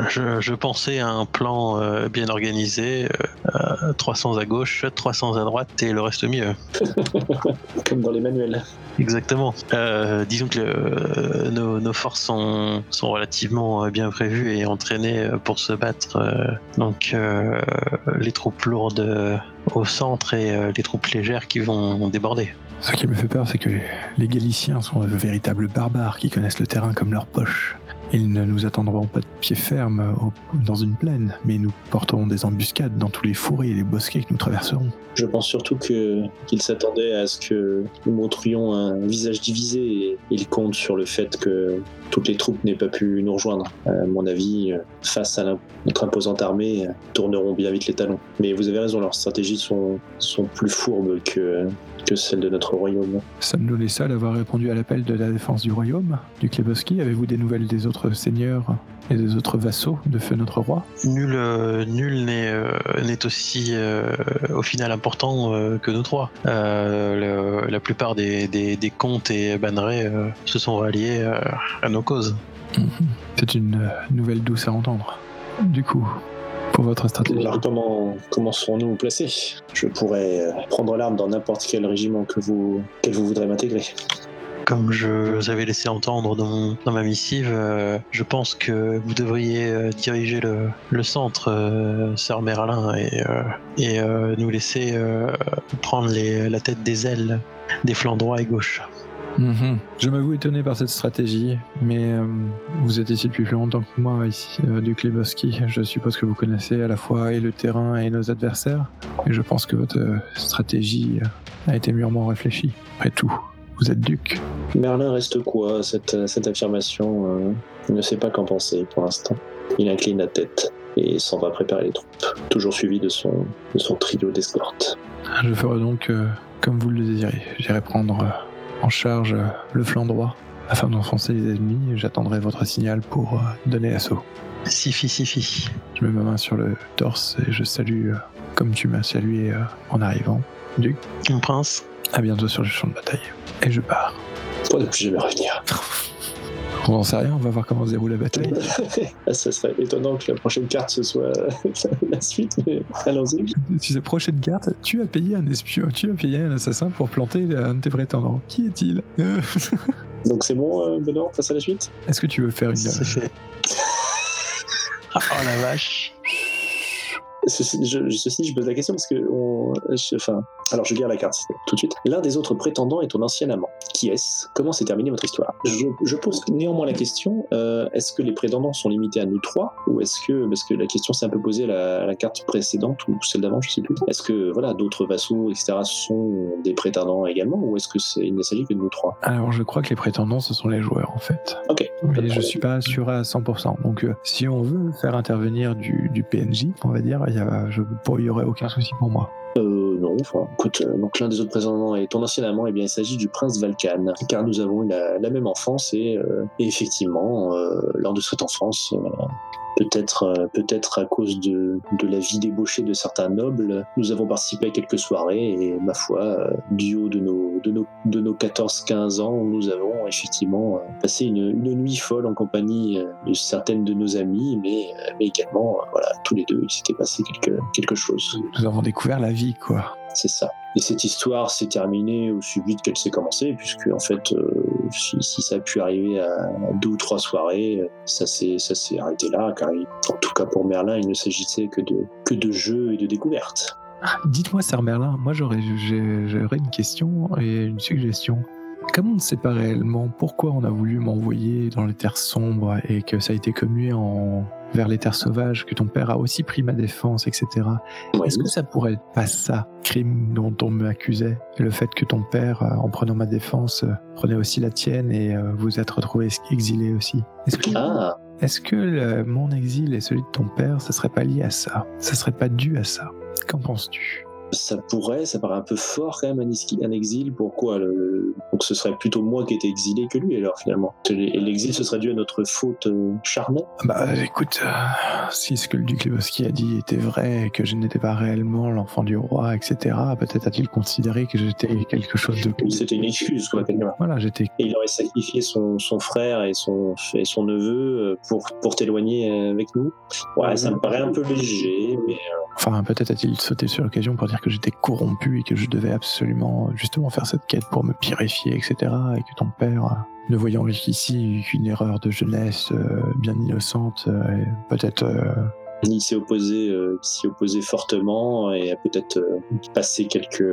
je, je pensais à un plan euh, bien organisé, euh, euh, 300 à gauche, 300 à droite et le reste au milieu. Comme dans les manuels. Exactement. Euh, disons que nos, nos forces sont, sont relativement bien prévues et entraînées pour se battre. donc euh, les troupes lourdes au centre et euh, les troupes légères qui vont déborder. Ce qui me fait peur, c'est que les Galiciens sont de véritables barbares qui connaissent le terrain comme leur poche. Ils ne nous attendront pas de pied ferme dans une plaine, mais nous porterons des embuscades dans tous les fourrés et les bosquets que nous traverserons. Je pense surtout que qu'il s'attendait à ce que nous montrions un visage divisé et il compte sur le fait que toutes les troupes n'aient pas pu nous rejoindre. À mon avis, face à notre imposante armée, tourneront bien vite les talons. Mais vous avez raison, leurs stratégies sont plus fourbes que, que celles de notre royaume. Sommes-nous les seuls à avoir répondu à l'appel de la défense du royaume? Du Kleboski, avez-vous des nouvelles des autres seigneurs et des autres vassaux de feu notre roi? Nul euh, nul n'est euh, aussi euh, au final important euh, que nous trois. Euh, le- la plupart des, des, des comtes et bannerets euh, se sont ralliés euh, à nos causes. C'est une nouvelle douce à entendre. Du coup, pour votre stratégie. Alors comment, comment serons-nous placés? Je pourrais euh, prendre l'arme dans n'importe quel régiment que vous, quel vous voudrez m'intégrer. Comme je vous avais laissé entendre dans, mon- dans ma missive, euh, je pense que vous devriez euh, diriger le, le centre, euh, Sœur Merlin, et, euh, et euh, nous laisser euh, prendre les, la tête des ailes des flancs droit et gauche. Mhm. Je m'avoue étonné par cette stratégie, mais euh, vous êtes ici depuis plus longtemps que moi, ici, euh, du Kleboski. Je suppose que vous connaissez à la fois et le terrain et nos adversaires, et je pense que votre euh, stratégie euh, a été mûrement réfléchie. Après tout, vous êtes duc. Merlin reste quoi cette, cette affirmation euh, Il ne sait pas qu'en penser pour l'instant. Il incline la tête et s'en va préparer les troupes, toujours suivi de son, de son trio d'escorte. Je ferai donc euh, comme vous le désirez. J'irai prendre euh, en charge euh, le flanc droit afin d'enfoncer les ennemis. et J'attendrai votre signal pour euh, donner l'assaut. Sifi, sifi. Je mets ma main sur le torse et je salue euh, comme tu m'as salué en arrivant. Duc, Mon prince, à bientôt sur le champ de bataille. Et je pars. Pour ne plus jamais revenir. On n'en sait rien, on va voir comment se déroule la bataille. Ah, Ça serait étonnant que la prochaine carte ce soit la suite, mais allons-y. tu sais, prochaine carte, tu as payé un espion, tu as payé un assassin pour planter un de tes prétendants. Qui est-il Euh, Donc c'est bon, euh, Benoît, on passe à la suite? Est-ce que tu veux faire une... c'est fait. Oh la vache. Ceci, je, ceci, je pose la question parce que. On, je- enfin, alors je garde la carte tout de suite. L'un des autres prétendants est ton ancien amant. Qui est-ce? Comment s'est terminée votre histoire? Je, je pose néanmoins la question euh, est-ce que les prétendants sont limités à nous trois? Ou est-ce que. Parce que la question s'est un peu posée à la, à la carte précédente ou celle d'avant, je sais plus. Est-ce que voilà, d'autres vassaux, etc., sont des prétendants également? Ou est-ce que c'est, il ne s'agit que de nous trois? Alors je crois que les prétendants, ce sont les joueurs en fait. Ok. Mais je suis pas sûr à 100%. Donc euh, si on veut faire intervenir du, du PNJ, on va dire, il y, a, je, pour- il y aurait aucun souci pour moi. Euh, non, enfin, écoute, euh, donc l'un des autres prétendants est ton ancien amant, et bien il s'agit du prince Valkan, car nous avons eu la, la même enfance et, euh, et effectivement, euh, lors de cette enfance, euh, peut-être euh, peut-être à cause de, de la vie débauchée de certains nobles, nous avons participé à quelques soirées et ma foi, euh, du haut de nos, de nos, de nos 14-15 ans, nous avons effectivement euh, passé une, une nuit folle en compagnie de certaines de nos amies, mais, mais également, voilà, tous les deux, il s'était passé quelque, quelque chose. Nous avons découvert la vie, quoi. C'est ça. Et cette histoire s'est terminée aussi vite qu'elle s'est commencée, puisque en fait, euh, si, ça a pu arriver à deux ou trois soirées, euh, ça s'est ça s'est arrêté là, car en tout cas pour Merlin, il ne s'agissait que de que de jeux et de découvertes. Dites-moi, Sir Merlin, moi j'aurais une question et une suggestion. Comme on ne sait pas réellement? Pourquoi on a voulu m'envoyer dans les terres sombres et que ça a été commué en vers les terres sauvages, que ton père a aussi pris ma défense, etc. Ouais. Est-ce que ça pourrait être pas ça, crime dont on m'accusait Et Le fait que ton père, euh, en prenant ma défense, euh, prenait aussi la tienne et euh, vous êtes retrouvé exilé aussi? Est-ce que, Ah, est-ce que le- mon exil et celui de ton père, ça serait pas lié à ça? Ça serait pas dû à ça? Qu'en penses-tu? Ça pourrait, ça paraît un peu fort quand même un, exil-. Pourquoi le... Donc ce serait plutôt moi qui étais exilé que lui alors finalement? Et l'exil ce serait dû à notre faute euh, charnelle? Bah écoute, euh, si ce que le duc Lebowski a dit était vrai, que je n'étais pas réellement l'enfant du roi, etc., peut-être a-t-il considéré que j'étais quelque chose de... C'était une excuse quoi. Voilà, j'étais... Et il aurait sacrifié son, son frère et son, et son neveu euh, pour, pour t'éloigner euh, avec nous. Ouais, ça me paraît un peu léger, mais Enfin, peut-être a-t-il sauté sur l'occasion pour dire que j'étais corrompu et que je devais absolument justement faire cette quête pour me purifier, etc., et que ton père... euh, ne voyant ici qu'une erreur de jeunesse euh, bien innocente, euh, peut-être euh, il s'est opposé, fortement et a peut-être passé quelques,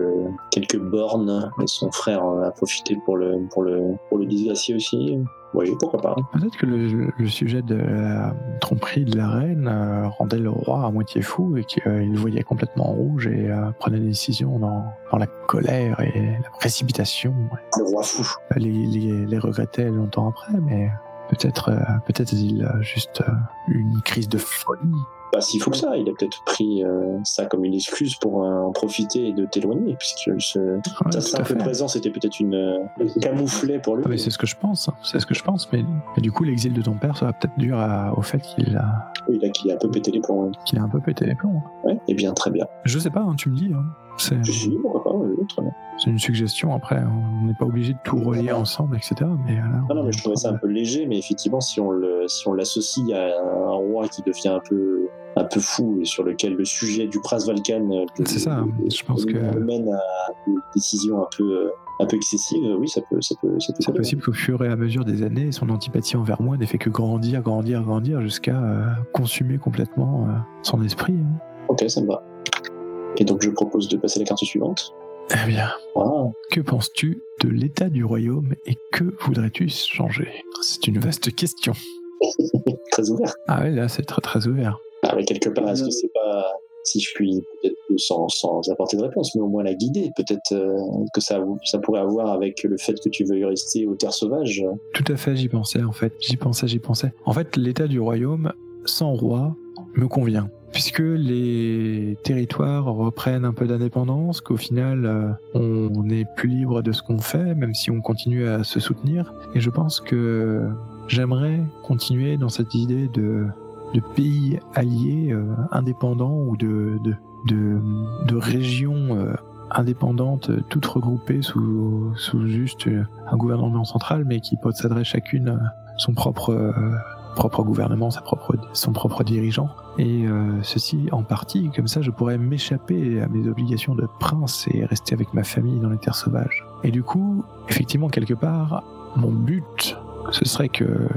quelques bornes. Et son frère a profité pour le, pour le, pour le disgracier aussi. Oui, pourquoi pas. Peut-être que le, le sujet de la tromperie de la reine euh, rendait le roi à moitié fou et qu'il le voyait complètement en rouge et euh, prenait des décisions dans, dans la colère et la précipitation. Le roi fou. Les, les, les regrettait longtemps après, mais peut-être euh, peut-être il a juste euh, eu une crise de folie. Pas s'il faut que ça. Il a peut-être pris euh, ça comme une excuse pour euh, en profiter et de t'éloigner, puisque ce, Ouais, ta tout à simple présence était peut-être une euh, camouflet pour lui. Oui, c'est ce que je pense, hein. c'est ce que je pense, mais, mais du coup l'exil de ton père ça va peut-être dû à- au fait qu'il a, Oui, là, qu'il a un peu pété les plombs. qu'il a un peu pété les plombs. Ouais, eh bien, très bien. Je sais pas, hein, tu me dis. Hein. C'est Je suis pourquoi c'est une suggestion, après on n'est pas obligé de tout relier ensemble, etc. Mais, euh, là, Non, non, on mais je trouvais ça un peu léger, mais effectivement, si on le, si on l'associe à un roi qui devient un peu, un peu fou et sur lequel le sujet du prince Valkan euh, C'est ça, hein. je pense que- mène à une décision un peu, euh, un peu excessive, oui, ça peut, ça peut, ça peut C'est possible qu'au fur et à mesure des années, son antipathie envers moi n'ait fait que grandir, grandir, grandir, jusqu'à euh, consumer complètement euh, son esprit. hein. Ok, ça me va. Et donc, je propose de passer à la carte suivante. Eh bien, que penses-tu de l'état du royaume et que voudrais-tu changer? C'est une vaste question. très ouvert. Ah ouais, là c'est très très ouvert. Ah, mais quelque part, est-ce que c'est pas, si je puis, peut-être sans, sans apporter de réponse, mais au moins la guider, peut-être euh, que ça, ça pourrait avoir avec le fait que tu veuilles rester aux terres sauvages. Tout à fait, j'y pensais en fait. J'y pensais, j'y pensais. En fait, l'état du royaume sans roi me convient. Puisque les territoires reprennent un peu d'indépendance, qu'au final euh, on est plus libre de ce qu'on fait, même si on continue à se soutenir. Et je pense que j'aimerais continuer dans cette idée de, pays alliés euh, indépendants ou de, régions euh, indépendantes, toutes regroupées sous, juste un gouvernement central, mais qui possèderaient chacune son propre, propre gouvernement, sa propre, son propre dirigeant. Et euh, ceci en partie, comme ça je pourrais m'échapper à mes obligations de prince et rester avec ma famille dans les terres sauvages. Et du coup, effectivement, quelque part, mon but, ce serait que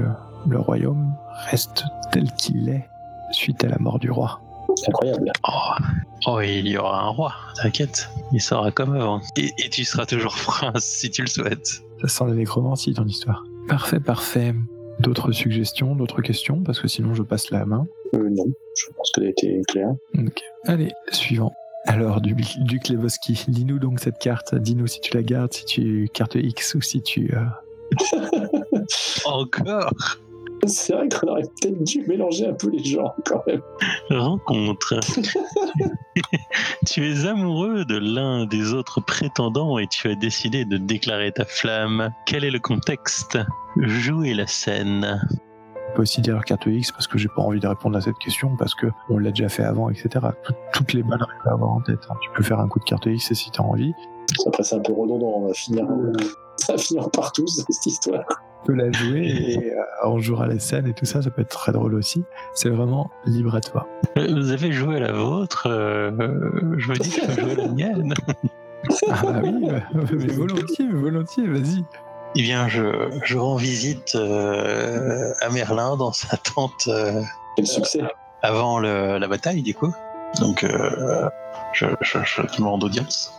le royaume reste tel qu'il est suite à la mort du roi. Incroyable. Oh. Oh, il y aura un roi, t'inquiète. Il sera comme avant. Et, et tu seras toujours prince si tu le souhaites. Ça sent la nécromancie ton histoire. Parfait, parfait. D'autres suggestions, d'autres questions, parce que sinon je passe la main. Euh, non, je pense que ça a été clair. Ok. Allez, suivant. Alors, du Duc Levoski, lis-nous donc cette carte. Dis-nous si tu la gardes, si tu carte X ou si tu. euh, Encore C'est vrai qu'on aurait peut-être dû mélanger un peu les gens quand même. Rencontre. tu es amoureux de l'un des autres prétendants et tu as décidé de déclarer ta flamme. Quel est le contexte? Jouer la scène. On peut aussi dire carte X parce que j'ai pas envie de répondre à cette question parce que on l'a déjà fait avant, etc. Tout- toutes les balles à avoir en tête. hein. Tu peux faire un coup de carte X si t'as envie. Après, c'est un peu redondant. On va finir, ça va finir partout cette histoire. Tu peux la jouer et euh, on jouera les scènes et tout ça, ça peut être très drôle aussi. C'est vraiment libre à toi. Euh, Vous avez joué la vôtre, euh, je me dis que je peux jouer la mienne. Ah bah oui, mais volontiers, mais volontiers, vas-y. Eh bien, je, je rends visite euh, à Merlin dans sa tente euh, Quel succès. avant le- la bataille, du coup. Donc, euh, je, je, je demande audience.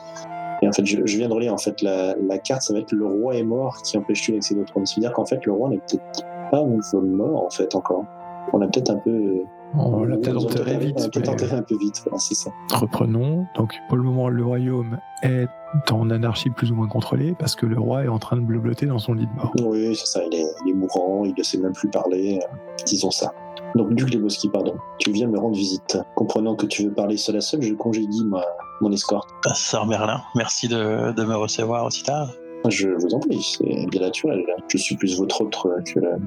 Et en fait, je, je viens de relire en fait la, la carte, ça va être le roi est mort qui empêche-tu d'accéder au trône. C'est-à-dire qu'en fait, le roi n'est peut-être pas nouveau mort en fait encore. On l'a peut-être un peu. On l'a peut-être enterré vite. On l'a peut-être mais- enterré un peu vite. Voilà, c'est ça. Reprenons. Donc, pour le moment, le royaume est en anarchie plus ou moins contrôlée parce que le roi est en train de blabloter dans son lit de mort. Oui, c'est ça. Il est, il est mourant, il ne sait même plus parler. euh, disons ça. Donc, Duc Leboski, pardon, tu viens me rendre visite. Comprenant que tu veux parler seul à seul, je congédie ma, mon escorte. Ah, Sœur Merlin, merci de, de me recevoir aussi tard. Je vous en prie, c'est bien naturel. Je suis plus votre autre que la-.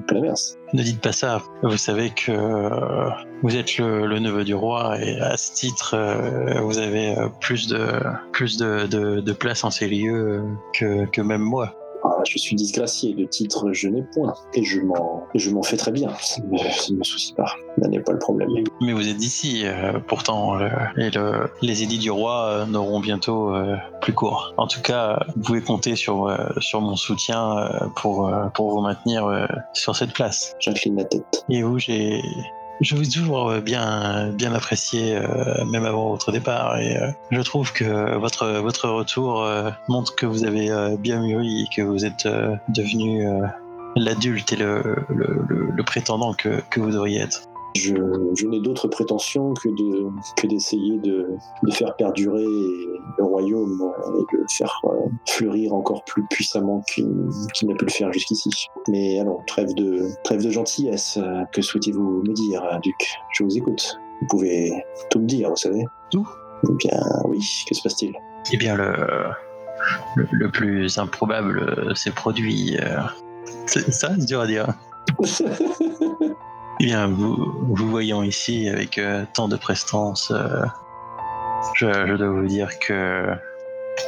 Ne dites pas ça. Vous savez que euh, vous êtes le, neveu du roi et à ce titre, euh, vous avez euh, plus de plus de, place en ces lieux que même moi. Ah, je suis disgracié, de titre je n'ai point, et je m'en, je m'en fais très bien, ça ne me, ça soucie pas, là n'est pas le problème. Mais vous êtes d'ici, euh, pourtant, euh, et le, les édits du roi euh, n'auront bientôt euh, plus court. En tout cas, vous pouvez compter sur, sur mon soutien pour, pour vous maintenir sur cette place. J'incline la tête. Et vous, j'ai, je vous ai toujours euh, bien, bien apprécié, euh, même avant votre départ. Et euh, je trouve que votre, votre retour montre que vous avez bien mûri et que vous êtes devenu l'adulte et le, le, le, le prétendant que, que vous devriez être. Je, je n'ai d'autre prétention que, de, que d'essayer de, de faire perdurer le royaume et de le faire euh, fleurir encore plus puissamment qu'il, qu'il n'a pu le faire jusqu'ici. Mais allons, trêve de, trêve de gentillesse, euh, que souhaitez-vous me dire, euh, Duc? Je vous écoute. Vous pouvez tout me dire, vous savez. Tout? Eh bien, oui, que se passe-t-il? Eh bien, le, le, le plus improbable s'est produit. euh, c'est ça, c'est dur à dire. Eh bien, vous, vous voyant ici avec euh, tant de prestance, euh, je, dois vous dire que,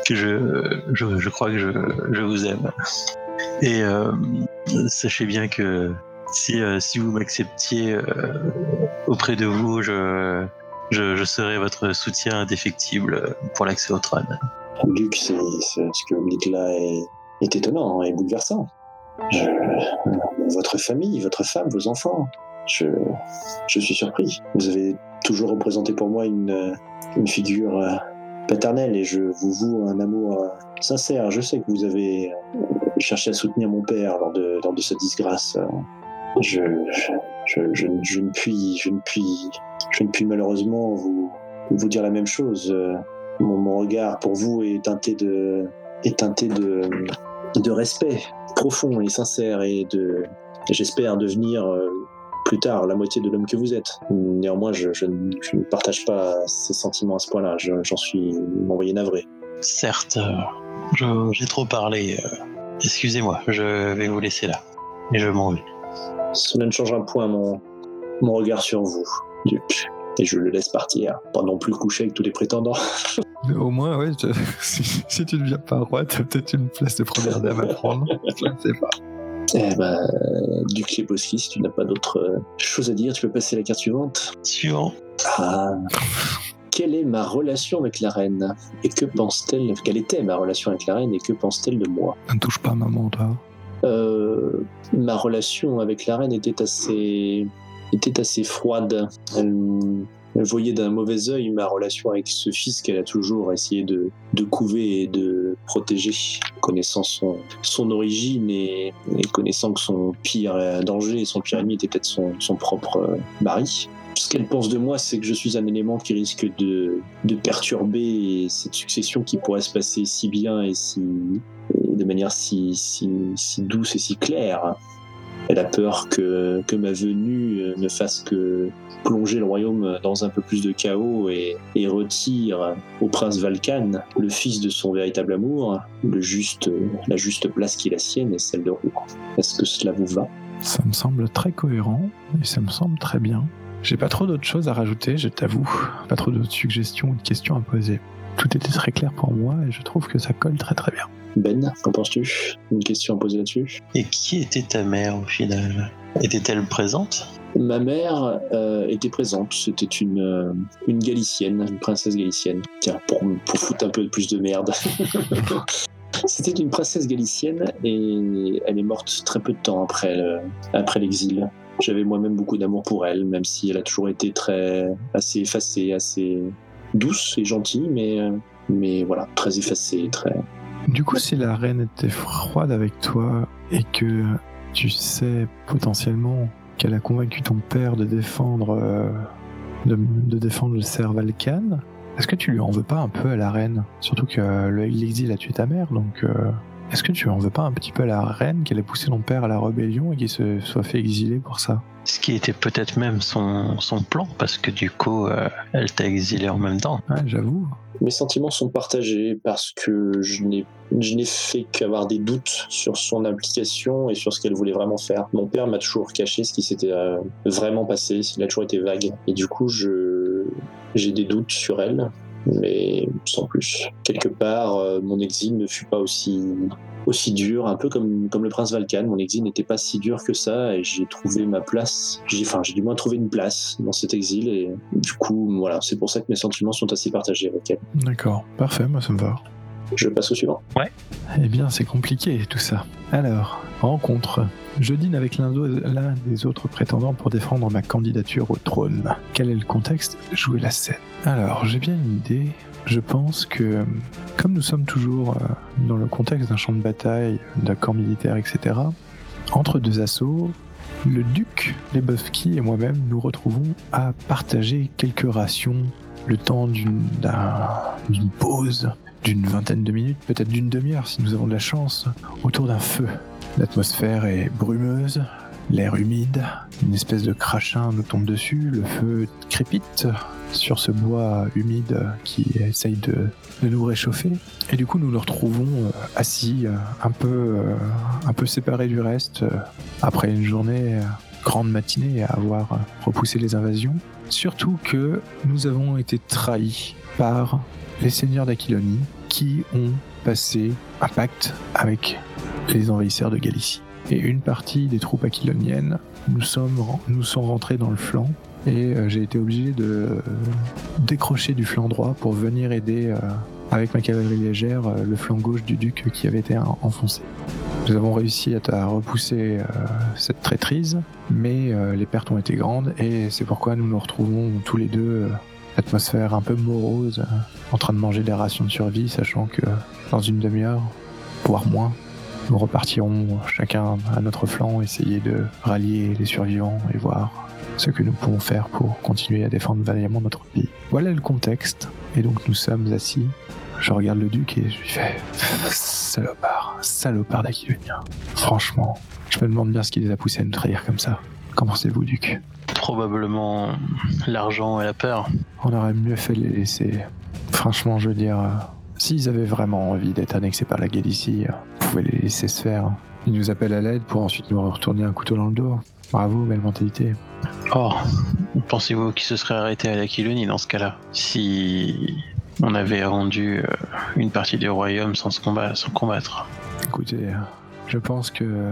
je, je, crois que je, vous aime. Et euh, sachez bien que si, si vous m'acceptiez auprès de vous, je, serai votre soutien indéfectible pour l'accès au trône. C'est- ce que vous dites là est, étonnant et bouleversant. Votre famille, votre femme, vos enfants, je, je suis surpris. Vous avez toujours représenté pour moi une, une figure euh, paternelle et je vous voue un amour euh, sincère. Je sais que vous avez euh, cherché à soutenir mon père lors de, lors de sa disgrâce. Euh, Je, je, je, ne- puis, je ne puis, je ne puis malheureusement vous, vous dire la même chose. Euh, mon, mon regard pour vous est teinté de, est teinté de, de respect profond et sincère et de, j'espère devenir euh, plus tard la moitié de l'homme que vous êtes. Néanmoins, je, je ne, je ne partage pas ces sentiments à ce point-là. Je- J'en suis envoyé navré. Certes, euh, j'ai trop parlé. euh, Excusez-moi, je vais vous laisser là. Et je m'en vais. Cela ne changera point mon, mon regard sur vous, Duc. Et je le laisse partir, pas non plus coucher avec tous les prétendants. Mais au moins, ouais, je- si, si tu ne deviens pas roi, t'as peut-être une place de première dame à prendre. Je ne sais pas. Eh ben, Duc Leboski, si tu n'as pas d'autre euh, chose à dire, tu peux passer à la carte suivante. Suivant. Ah. Quelle est ma relation avec la reine? Et que pense-t-elle Quelle était ma relation avec la reine? Et que pense-t-elle de moi? Ne touche pas maman, toi. Euh, Ma relation avec la reine était assez, était assez froide. Elle, elle voyait d'un mauvais œil ma relation avec ce fils qu'elle a toujours essayé de, de couver et de protéger, connaissant son, son origine et, et connaissant que son pire danger et son pire ennemi était peut-être son, son propre euh, mari. Ce qu'elle pense de moi, c'est que je suis un élément qui risque de, de perturber cette succession qui pourrait se passer si bien et si, de manière si, si, si douce et si claire. Elle a peur que, que ma venue euh, ne fasse que plonger le royaume dans un peu plus de chaos et, et retire au prince Valkan, le fils de son véritable amour, le juste, la juste place qui est la sienne et celle de Rouen. Est-ce que cela vous va? Ça me semble très cohérent et ça me semble très bien. J'ai pas trop d'autres choses à rajouter, je t'avoue. Pas trop d'autres suggestions ou de questions à poser. Tout était très clair pour moi et je trouve que ça colle très très bien. Ben, qu'en penses-tu? Une question à poser là-dessus? Et qui était ta mère au final? Était-elle présente? Ma mère euh, était présente. C'était une, euh, une galicienne, une princesse galicienne. Tiens, pour, pour foutre un peu plus de merde. C'était une princesse galicienne et elle est morte très peu de temps après le- après l'exil. J'avais moi-même beaucoup d'amour pour elle, même si elle a toujours été très assez effacée, assez douce et gentille, mais euh, mais voilà, très effacée, très. Du coup, si la reine était froide avec toi et que tu sais potentiellement qu'elle a convaincu ton père de défendre, euh, de, défendre le est-ce que tu lui en veux pas un peu à la reine? Surtout que le- l'exil a tué ta mère, donc euh, est-ce que tu en veux pas un petit peu à la reine qu'elle ait poussé ton père à la rébellion et qu'il se soit fait exiler pour ça? Ce qui était peut-être même son, son plan, parce que du coup, euh, elle t'a exilé en même temps. Ouais, j'avoue. Mes sentiments sont partagés parce que je n'ai, je n'ai fait qu'avoir des doutes sur son implication et sur ce qu'elle voulait vraiment faire. Mon père m'a toujours caché ce qui s'était euh, vraiment passé, il a toujours été vague. Et du coup, je, j'ai des doutes sur elle, mais sans plus. Quelque part, euh, mon exil ne fut pas aussi aussi dur, un peu comme, comme le prince Valkan. Mon exil n'était pas si dur que ça et j'ai trouvé ma place. J'ai, enfin, j'ai du moins trouvé une place dans cet exil et du coup, voilà, c'est pour ça que mes sentiments sont assez partagés avec elle. D'accord, parfait, moi ça me va. Je passe au suivant. Eh bien, c'est compliqué tout ça. Alors, rencontre. Je dîne avec l'un des autres prétendants pour défendre ma candidature au trône. Quel est le contexte? Jouer la scène. Alors, j'ai bien une idée. Je pense que, comme nous sommes toujours euh, dans le contexte d'un champ de bataille, d'un camp militaire, etc., entre deux assauts, le duc Lebowski et moi-même nous retrouvons à partager quelques rations le temps d'une d'un- d'une pause d'une vingtaine de minutes, peut-être d'une demi-heure si nous avons de la chance, autour d'un feu. L'atmosphère est brumeuse, l'air humide, une espèce de crachin nous tombe dessus, le feu crépite sur ce bois humide qui essaye de, nous réchauffer. Et du coup, nous nous retrouvons euh, assis, euh, un peu, euh, un peu séparés du reste, après une journée, grande matinée à avoir repoussé les invasions. Surtout que nous avons été trahis par les seigneurs d'Aquilonie qui ont passé un pacte avec les envahisseurs de Galicie. Et une partie des troupes aquiloniennes nous, sommes, nous sont rentrés dans le flanc et euh, j'ai été obligé de euh, décrocher du flanc droit pour venir aider euh, avec ma cavalerie légère le flanc gauche du duc qui avait été en- enfoncé. Nous avons réussi à, repousser cette traîtrise, mais les pertes ont été grandes et c'est pourquoi nous nous retrouvons tous les deux, atmosphère un peu morose, en train de manger des rations de survie, sachant que dans une demi-heure, voire moins, nous repartirons chacun à notre flanc, essayer de rallier les survivants et voir ce que nous pouvons faire pour continuer à défendre vaillamment notre pays. Voilà le contexte, et donc nous sommes assis. Je regarde le duc et je lui fais salopard, salopard d'Aquilonien. Franchement, je me demande bien ce qui les a poussés à nous trahir comme ça. Qu'en pensez-vous, duc? Probablement l'argent et la peur. On aurait mieux fait de les laisser. Franchement, je veux dire, euh, s'ils avaient vraiment envie d'être annexés par la Galicie, euh, les laisser se faire. Ils nous appellent à l'aide pour ensuite nous retourner un couteau dans le dos. Bravo, belle mentalité. Or, pensez-vous qu'ils se seraient arrêtés à l'Aquilonie dans ce cas-là Si on avait rendu euh, une partie du royaume sans, se combattre, sans combattre? Écoutez, je pense que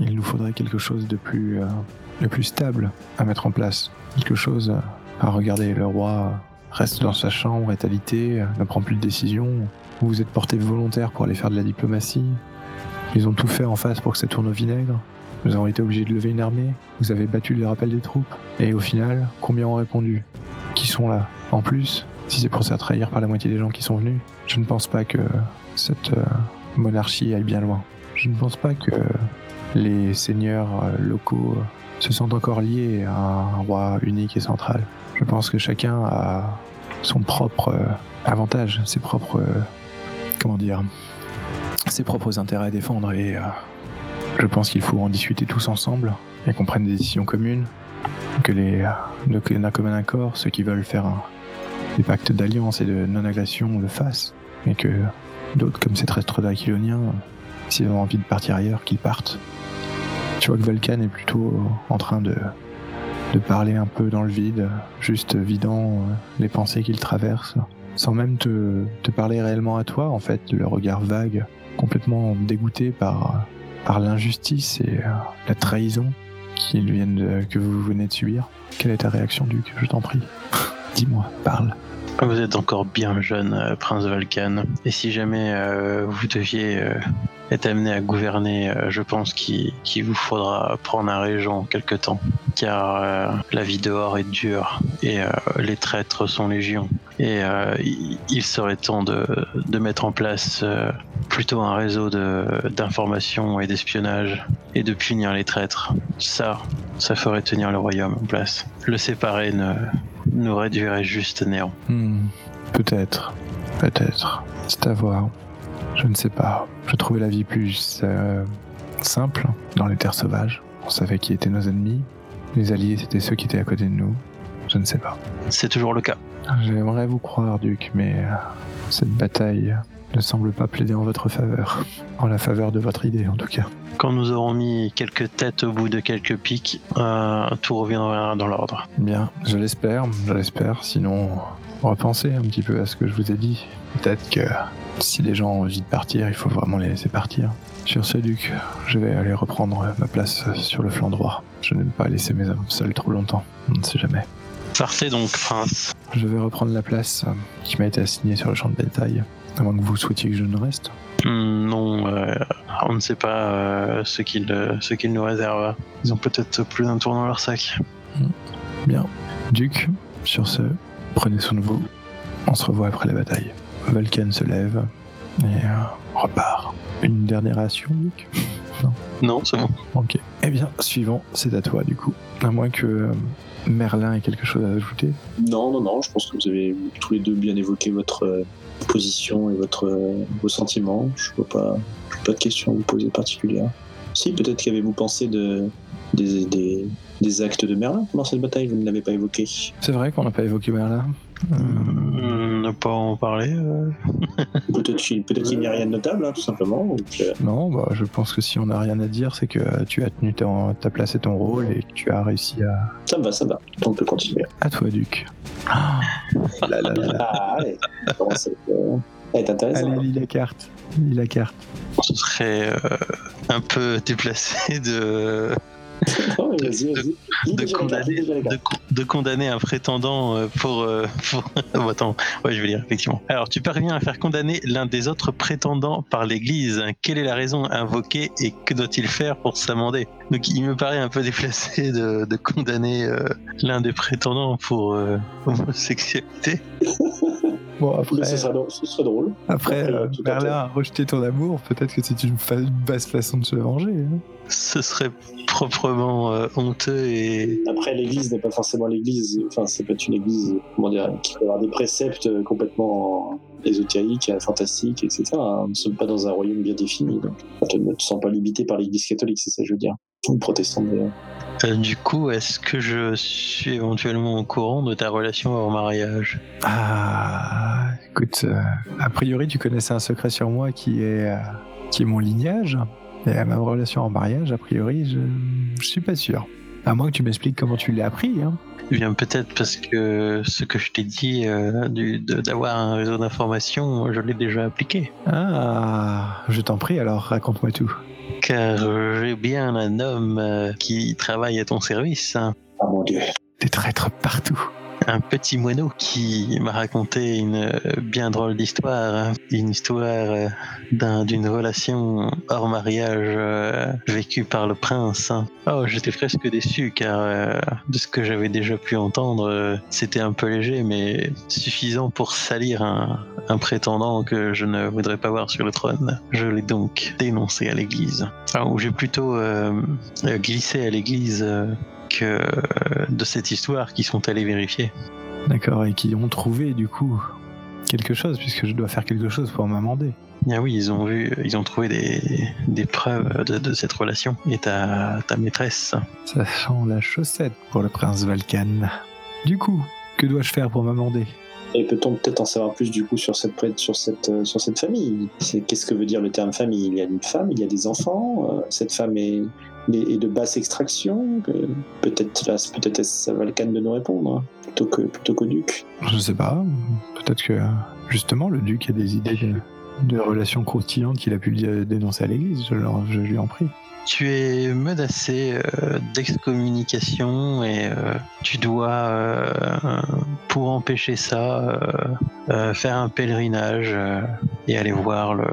il nous faudrait quelque chose de plus, euh, de plus stable à mettre en place. Quelque chose euh, à regarder. Le roi reste dans sa chambre, est alité, ne prend plus de décision. Vous vous êtes porté volontaire pour aller faire de la diplomatie. Ils ont tout fait en face pour que ça tourne au vinaigre. Nous avons été obligés de lever une armée. Vous avez battu les rappels des troupes. Et au final, combien ont répondu? Qui sont là? En plus, si c'est pour se trahir par la moitié des gens qui sont venus, je ne pense pas que cette euh, monarchie aille bien loin. Je ne pense pas que les seigneurs euh, locaux euh, se sentent encore liés à un roi unique et central. Je pense que chacun a son propre avantage, ses propres, comment dire, ses propres intérêts à défendre et euh, je pense qu'il faut en discuter tous ensemble et qu'on prenne des décisions communes, que les euh, d'un commun accord, ceux qui veulent faire des pactes d'alliance et de non-agression le fassent, et que d'autres, comme ces traîtres aquiloniens, s'ils ont envie de partir ailleurs, qu'ils partent. Tu vois que Vulcan est plutôt en train de, de parler un peu dans le vide, juste vidant euh, les pensées qu'il traverse, sans même te, te parler réellement à toi, en fait, le regard vague, complètement dégoûté par, par l'injustice et euh, la trahison qu'ils viennent de- que vous venez de subir. Quelle est ta réaction, Duc? Je t'en prie. Dis-moi, parle. Vous êtes encore bien jeune, euh, prince Vulcan. Et si jamais euh, vous deviez euh, être amené à gouverner, euh, je pense qu'il vous faudra prendre un régent quelque temps. Car euh, la vie dehors est dure et euh, les traîtres sont légion. Et il, serait temps de, mettre en place plutôt un réseau d'information et d'espionnage et de punir les traîtres. Ça, ça ferait tenir le royaume en place. Le séparer ne, nous réduirait juste à néant. Hmm, peut-être. Peut-être. C'est à voir. Je ne sais pas. Je trouvais la vie plus euh, simple dans les terres sauvages. On savait qui étaient nos ennemis. Les alliés, c'était ceux qui étaient à côté de nous. Je ne sais pas. C'est toujours le cas. J'aimerais vous croire, Duc, mais euh, cette bataille ne semble pas plaider en votre faveur. En la faveur de votre idée, en tout cas. Quand nous aurons mis quelques têtes au bout de quelques pics, euh, tout reviendra dans l'ordre. Bien, je l'espère, je l'espère. Sinon, repensez un petit peu à ce que je vous ai dit. Peut-être que si les gens ont envie de partir, il faut vraiment les laisser partir. Sur ce, Duc, je vais aller reprendre ma place sur le flanc droit. Je n'aime pas laisser mes hommes seuls trop longtemps. On ne sait jamais. Parfait donc, prince. Je vais reprendre la place qui m'a été assignée sur le champ de bataille. À moins que vous souhaitiez que je ne reste. Hmm, non, euh, on ne sait pas euh, ce qu'ils euh, ce qu'ils nous réservent. Ils ont peut-être plus d'un tour dans leur sac. Bien. Duc, sur ce, prenez soin de vous. On se revoit après la bataille. Vulcan se lève et euh, repart. Une dernière ration, Duc Non, c'est bon. Ok. Eh bien, suivant, c'est à toi du coup. À moins que euh, Merlin ait quelque chose à ajouter. Non, non, non, je pense que vous avez tous les deux bien évoqué votre euh, position et votre, euh, vos sentiments. Je vois pas, je vois pas de questions à vous poser particulières. Si, peut-être qu'avez-vous pensé de, des, des, des actes de Merlin pendant cette bataille, vous ne l'avez pas évoqué. C'est vrai qu'on n'a pas évoqué Merlin. Euh, Hmm, ne pas en parler. euh. Peut-être qu'il peut n'y a rien de notable, hein, tout simplement. Donc, euh, non, bah, je pense que si on n'a rien à dire, c'est que euh, tu as tenu ta, ta place et ton rôle et que tu as réussi à. ça me va, ça me va. On peut continuer. À toi, Duc. Ah, là, là, là, là. Ah, allez, être intéressant. Allez, lis la carte. Lis la carte. Ce serait euh, un peu déplacé de, Non, de condamner, de, un prétendant euh, pour. euh, pour... Oh, attends, ouais, je vais lire, effectivement. Alors, tu parviens à faire condamner l'un des autres prétendants par l'Église. Quelle est la raison invoquée et que doit-il faire pour s'amender? Donc, il me paraît un peu déplacé de, de condamner euh, l'un des prétendants pour euh, homosexualité. Bon, après, ce, serait, drôle- ce serait drôle. après Après, euh, à Merlin a rejeté ton amour. Peut-être que c'est une, basse façon de se venger. hein. Ce serait proprement euh, honteux et. Après, l'église n'est pas forcément l'église. Enfin, c'est pas une église, comment dire, qui peut avoir des préceptes euh, complètement ésotériques, euh, fantastiques, etc. hein. Nous ne sommes pas dans un royaume bien défini. Donc, tu ne te sens pas limité par l'église catholique, c'est ça que je veux dire. Protestante d'ailleurs. Euh, du coup, est-ce que je suis éventuellement au courant de ta relation hors mariage? Ah, écoute, euh, a priori, tu connaissais un secret sur moi qui est, euh, qui est mon lignage. Et à ma relation en mariage, a priori, je, je suis pas sûr. À moins que tu m'expliques comment tu l'as appris. Hein. Eh bien, peut-être parce que ce que je t'ai dit euh, d'avoir un réseau d'information, je l'ai déjà appliqué. Ah, je t'en prie, alors raconte-moi tout. Car j'ai bien un homme euh, qui travaille à ton service. Ah mon dieu. Des traîtres partout. Un petit moineau qui m'a raconté une euh, bien drôle d'histoire, une histoire euh, d'un- d'une relation hors mariage euh, vécue par le prince. hein. Oh, j'étais presque déçu car de ce que j'avais déjà pu entendre, c'était un peu léger, mais suffisant pour salir un, un prétendant que je ne voudrais pas voir sur le trône. Je l'ai donc dénoncé à l'église. Enfin, ou j'ai plutôt glissé à l'église. Euh, que euh, de cette histoire qui sont allés vérifier. D'accord, et qui ont trouvé du coup quelque chose, puisque je dois faire quelque chose pour m'amender. Ah oui, ils ont vu, ils ont trouvé des, des preuves de, de cette relation. Et ta, ta maîtresse, Ça sent la chaussette pour le prince Valkan. Du coup, que dois-je faire pour m'amender? Et peut-on peut-être en savoir plus du coup sur cette, pré- sur cette, euh, sur cette famille? Qu'est-ce que veut dire le terme famille? Il y a une femme, il y a des enfants, euh, cette femme est, est de basse extraction Peut-être peut-être est-ce à Valkan de nous répondre, hein, plutôt que plutôt qu'au duc. Je sais pas, peut-être que justement le duc a des idées de, de relations croustillantes qu'il a pu dé- dénoncer à l'église, je, lui en prie. tu es menacé euh, d'excommunication et euh, tu dois, euh, pour empêcher ça, euh, euh, faire un pèlerinage euh, et aller voir le,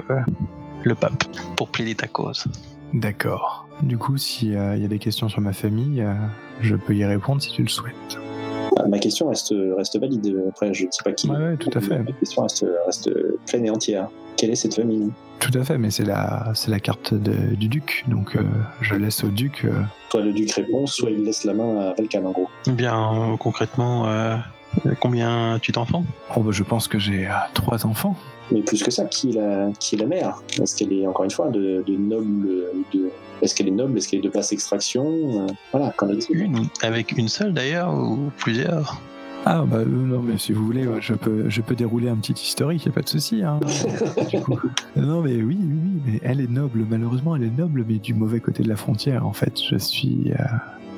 le pape pour plaider ta cause. D'accord. Du coup, s'il y a des questions sur ma famille, euh, je peux y répondre si tu le souhaites. Ah, ma question reste, reste valide. Après, je ne sais pas qui. Ouais, tout à fait. Ma question reste, reste pleine et entière. Quelle est cette famille? Tout à fait, mais c'est la, c'est la carte de- du duc, donc euh, je laisse au duc. euh, Soit le duc répond, soit il laisse la main à Valkan en gros. Bien, euh, concrètement, euh, Euh, Combien tu d'enfants Oh, bah, je pense que j'ai euh, trois enfants. Mais plus que ça, qui est la, qui est la mère? Est-ce qu'elle est, encore une fois, de, de noble. De, est-ce qu'elle est noble Est-ce qu'elle est de basse extraction? Euh, Voilà, qu'en est-il Une Avec une seule d'ailleurs ou plusieurs? Ah, bah euh, non, mais si vous voulez, ouais, je peux, je peux dérouler un petit historique, y a pas de souci. Hein, du coup. Non, mais oui, oui, oui, mais elle est noble. Malheureusement, elle est noble, mais du mauvais côté de la frontière. En fait, je suis euh,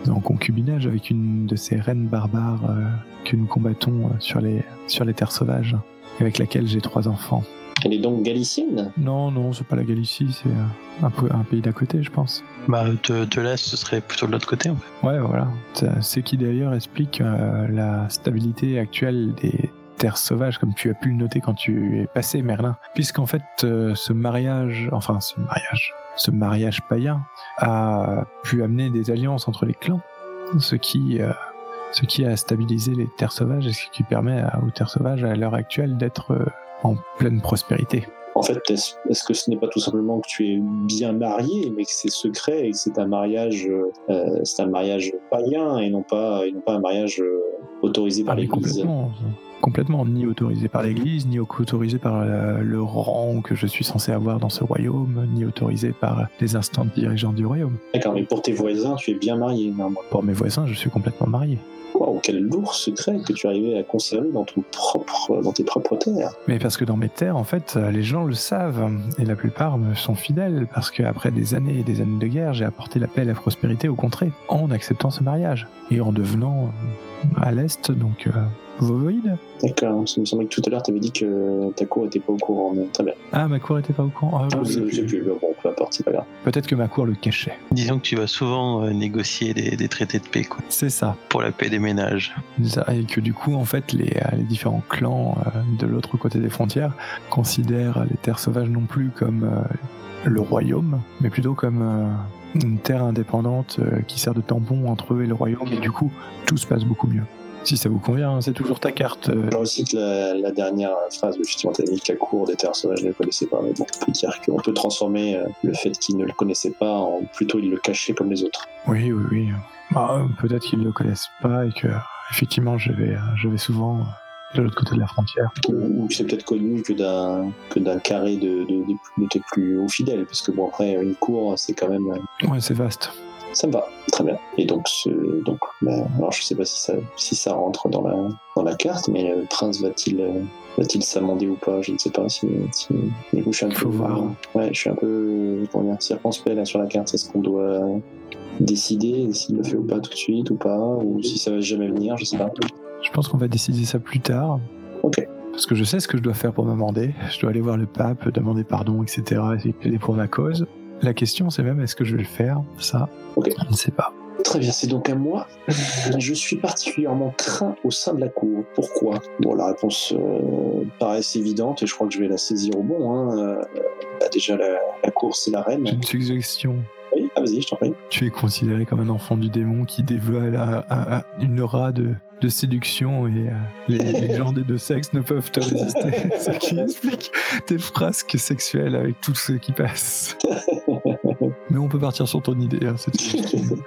en concubinage avec une de ces reines barbares euh, que nous combattons euh, sur les, sur les terres sauvages, avec laquelle j'ai trois enfants. Elle est donc galicienne? Non, non, c'est pas la Galicie, c'est euh, un, pays d'à côté, je pense. Bah, te, te laisse, ce serait plutôt de l'autre côté en fait. Ouais, voilà. C'est- Ce qui d'ailleurs explique euh, la stabilité actuelle des terres sauvages, comme tu as pu le noter quand tu es passé, Merlin. Puisqu'en fait, euh, ce mariage, enfin ce mariage, ce mariage païen a pu amener des alliances entre les clans, ce qui, euh, ce qui a stabilisé les terres sauvages et ce qui permet à- aux terres sauvages à l'heure actuelle d'être euh, en pleine prospérité. En fait, est-ce que ce n'est pas tout simplement que tu es bien marié, mais que c'est secret et que c'est un mariage, euh, c'est un mariage païen et non pas, et non pas un mariage autorisé par Ah, l'Église? Complètement, ni autorisé par l'Église, ni autorisé par euh, le rang que je suis censé avoir dans ce royaume, ni autorisé par les instants dirigeants du royaume. D'accord, mais pour tes voisins, tu es bien marié. Pour mes voisins, je suis complètement marié. Waouh, quel lourd secret que tu arrivais à conserver dans ton propre, dans tes propres terres. Mais parce que dans mes terres, en fait, euh, les gens le savent, et la plupart me sont fidèles, parce qu'après des années et des années de guerre, j'ai apporté la paix et la prospérité au contrée, en acceptant ce mariage, et en devenant euh, à l'Est, donc euh, vovoïde. D'accord, il me semblait que tout à l'heure, tu avais dit que ta cour était pas au courant. mais Très bien. Ah, ma cour était pas au courant. Ah, Ah, je sais plus. sais plus, mais bon, peu importe, c'est pas grave. Peut-être que ma cour le cachait. Disons que tu vas souvent euh, négocier des, des traités de paix quoi, C'est ça. pour la paix des ménages. Ça, Et que du coup, en fait, les, euh, les différents clans euh, de l'autre côté des frontières considèrent les terres sauvages non plus comme euh, le royaume, mais plutôt comme une terre indépendante qui sert de tampon entre eux et le royaume, et du coup, tout se passe beaucoup mieux. Si ça vous convient, hein, c'est toujours ta carte. euh, Je recite la, la dernière phrase où justement tu as dit que la cour des terres sauvages ne le connaissait pas. Mais bon, on peut dire qu'on peut transformer euh, le fait qu'il ne le connaissait pas en plutôt il le cachait comme les autres. Oui, oui, oui. Bah, euh, Peut-être qu'ils ne le connaissent pas et que, effectivement, je vais, euh, je vais souvent euh, de l'autre côté de la frontière. Ou c'est peut-être connu que d'un que d'un carré de, de, de- de tes plus hauts fidèles. Parce que bon, après, une cour, c'est quand même. euh, Ouais, c'est vaste. Ça me va, très bien. Et donc, ce, donc bah, alors je sais pas si ça, si ça rentre dans la, dans la carte, mais le prince va-t-il euh, va-t-il s'amender ou pas? Je ne sais pas. Si, si, du coup, je suis un Faut peu, voir. ouais, je suis un peu comment dire, circonspect là sur la carte. Est-ce qu'on doit décider s'il le fait ou pas tout de suite ou pas, ou si ça va jamais venir Je sais pas. Je pense qu'on va décider ça plus tard. Ok. Parce que je sais ce que je dois faire pour m'amender. Je dois aller voir le pape, demander pardon, etc. De plaider pour ma cause. La question, c'est même est-ce que je vais le faire Ça, Ok. on ne sait pas. Très bien, c'est donc à moi. Je suis particulièrement craint au sein de la cour. Pourquoi? Bon, la réponse euh, paraît évidente et je crois que je vais la saisir au bon. Hein. Euh, bah, déjà, la, la cour, c'est la J'ai reine. une suggestion. Ah, vas-y, je t'en prie. Tu es considéré comme un enfant du démon qui dévoile un- un- un- une aura de, de séduction et euh, les, les gens des deux sexes ne peuvent te résister. Ce qui explique tes frasques sexuelles avec tout ce qui passe. Mais on peut partir sur ton idée. hein.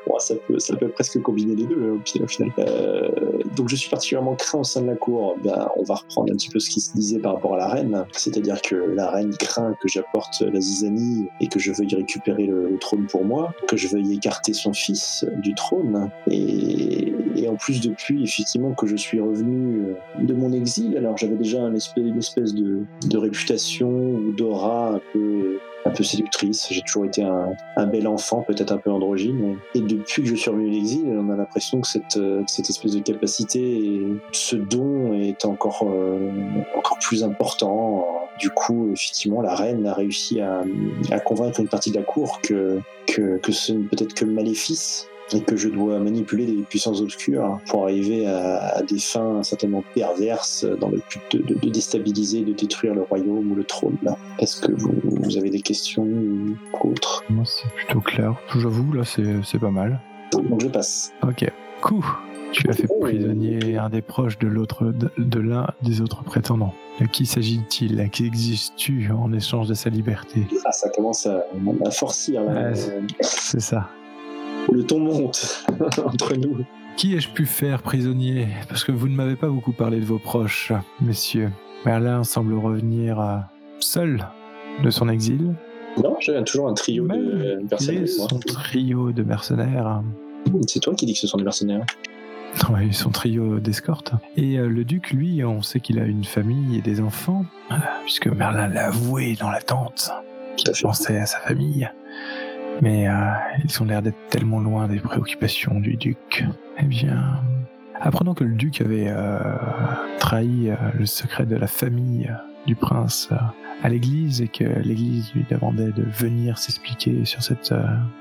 Bon, ça, peut, ça peut presque combiner les deux au fi- au final. Euh, donc je suis particulièrement craint au sein de la cour. Ben, on va reprendre un petit peu ce qui se disait par rapport à la reine. C'est-à-dire que la reine craint que j'apporte la zizanie et que je veuille récupérer le, trône pour moi, que je veuille écarter son fils du trône. Et, en plus depuis, effectivement, que je suis revenu de mon exil. Alors j'avais déjà une espèce de, réputation ou d'aura un peu un peu séductrice. J'ai toujours été un, un bel enfant, peut-être un peu androgyne. Et depuis que je suis revenu de l'exil, on a l'impression que cette, euh, cette espèce de capacité, ce don est encore, euh, encore plus important. Du coup, effectivement, la reine a réussi à, à convaincre une partie de la cour que, que, que ce n'est peut-être que maléfice et que je dois manipuler les puissances obscures pour arriver à, à des fins certainement perverses dans le but de, de- de déstabiliser, de détruire le royaume ou le trône. Est-ce que vous, vous avez des questions ou autres? Moi, c'est plutôt clair. J'avoue, là, c'est pas mal. Donc je passe. Ok. Coup. Tu as fait prisonnier un des proches de l'autre, de, l'un des autres prétendants. De qui s'agit-il? À qui exiges-tu en échange de sa liberté? Ah, ça commence à, à forcir. Ouais, C'est ça. Le ton monte entre nous. Qui ai-je pu faire prisonnier? Parce que vous ne m'avez pas beaucoup parlé de vos proches, messieurs. Merlin semble revenir euh, seul de son exil. Non, j'ai toujours un trio de Malgré mercenaires. son trio de mercenaires. C'est toi qui dis que ce sont des mercenaires. Oui, son trio d'escorte. Et euh, le duc, lui, on sait qu'il a une famille et des enfants, euh, puisque Merlin l'a avoué dans la tente. Tout à fait. pensait à sa famille. Mais euh, ils ont l'air d'être tellement loin des préoccupations du duc. Eh bien, apprenant que le duc avait euh, trahi euh, le secret de la famille du prince à l'église et que l'église lui demandait de venir s'expliquer sur cette,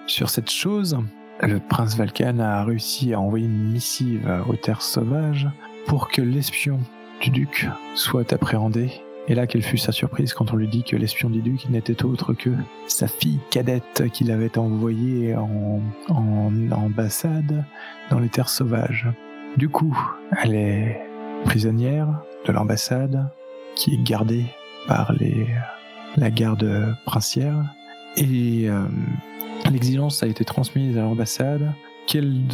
sur cette chose, le prince Valkan a réussi à envoyer une missive aux terres sauvages pour que l'espion du duc soit appréhendé et là, quelle fut sa surprise quand on lui dit que l'espion du duc n'était autre que sa fille cadette qu'il avait envoyée en, en ambassade dans les terres sauvages. Du coup, elle est prisonnière de l'ambassade qui est gardée par les, la garde princière et euh, l'exigence a été transmise à l'ambassade qu'elle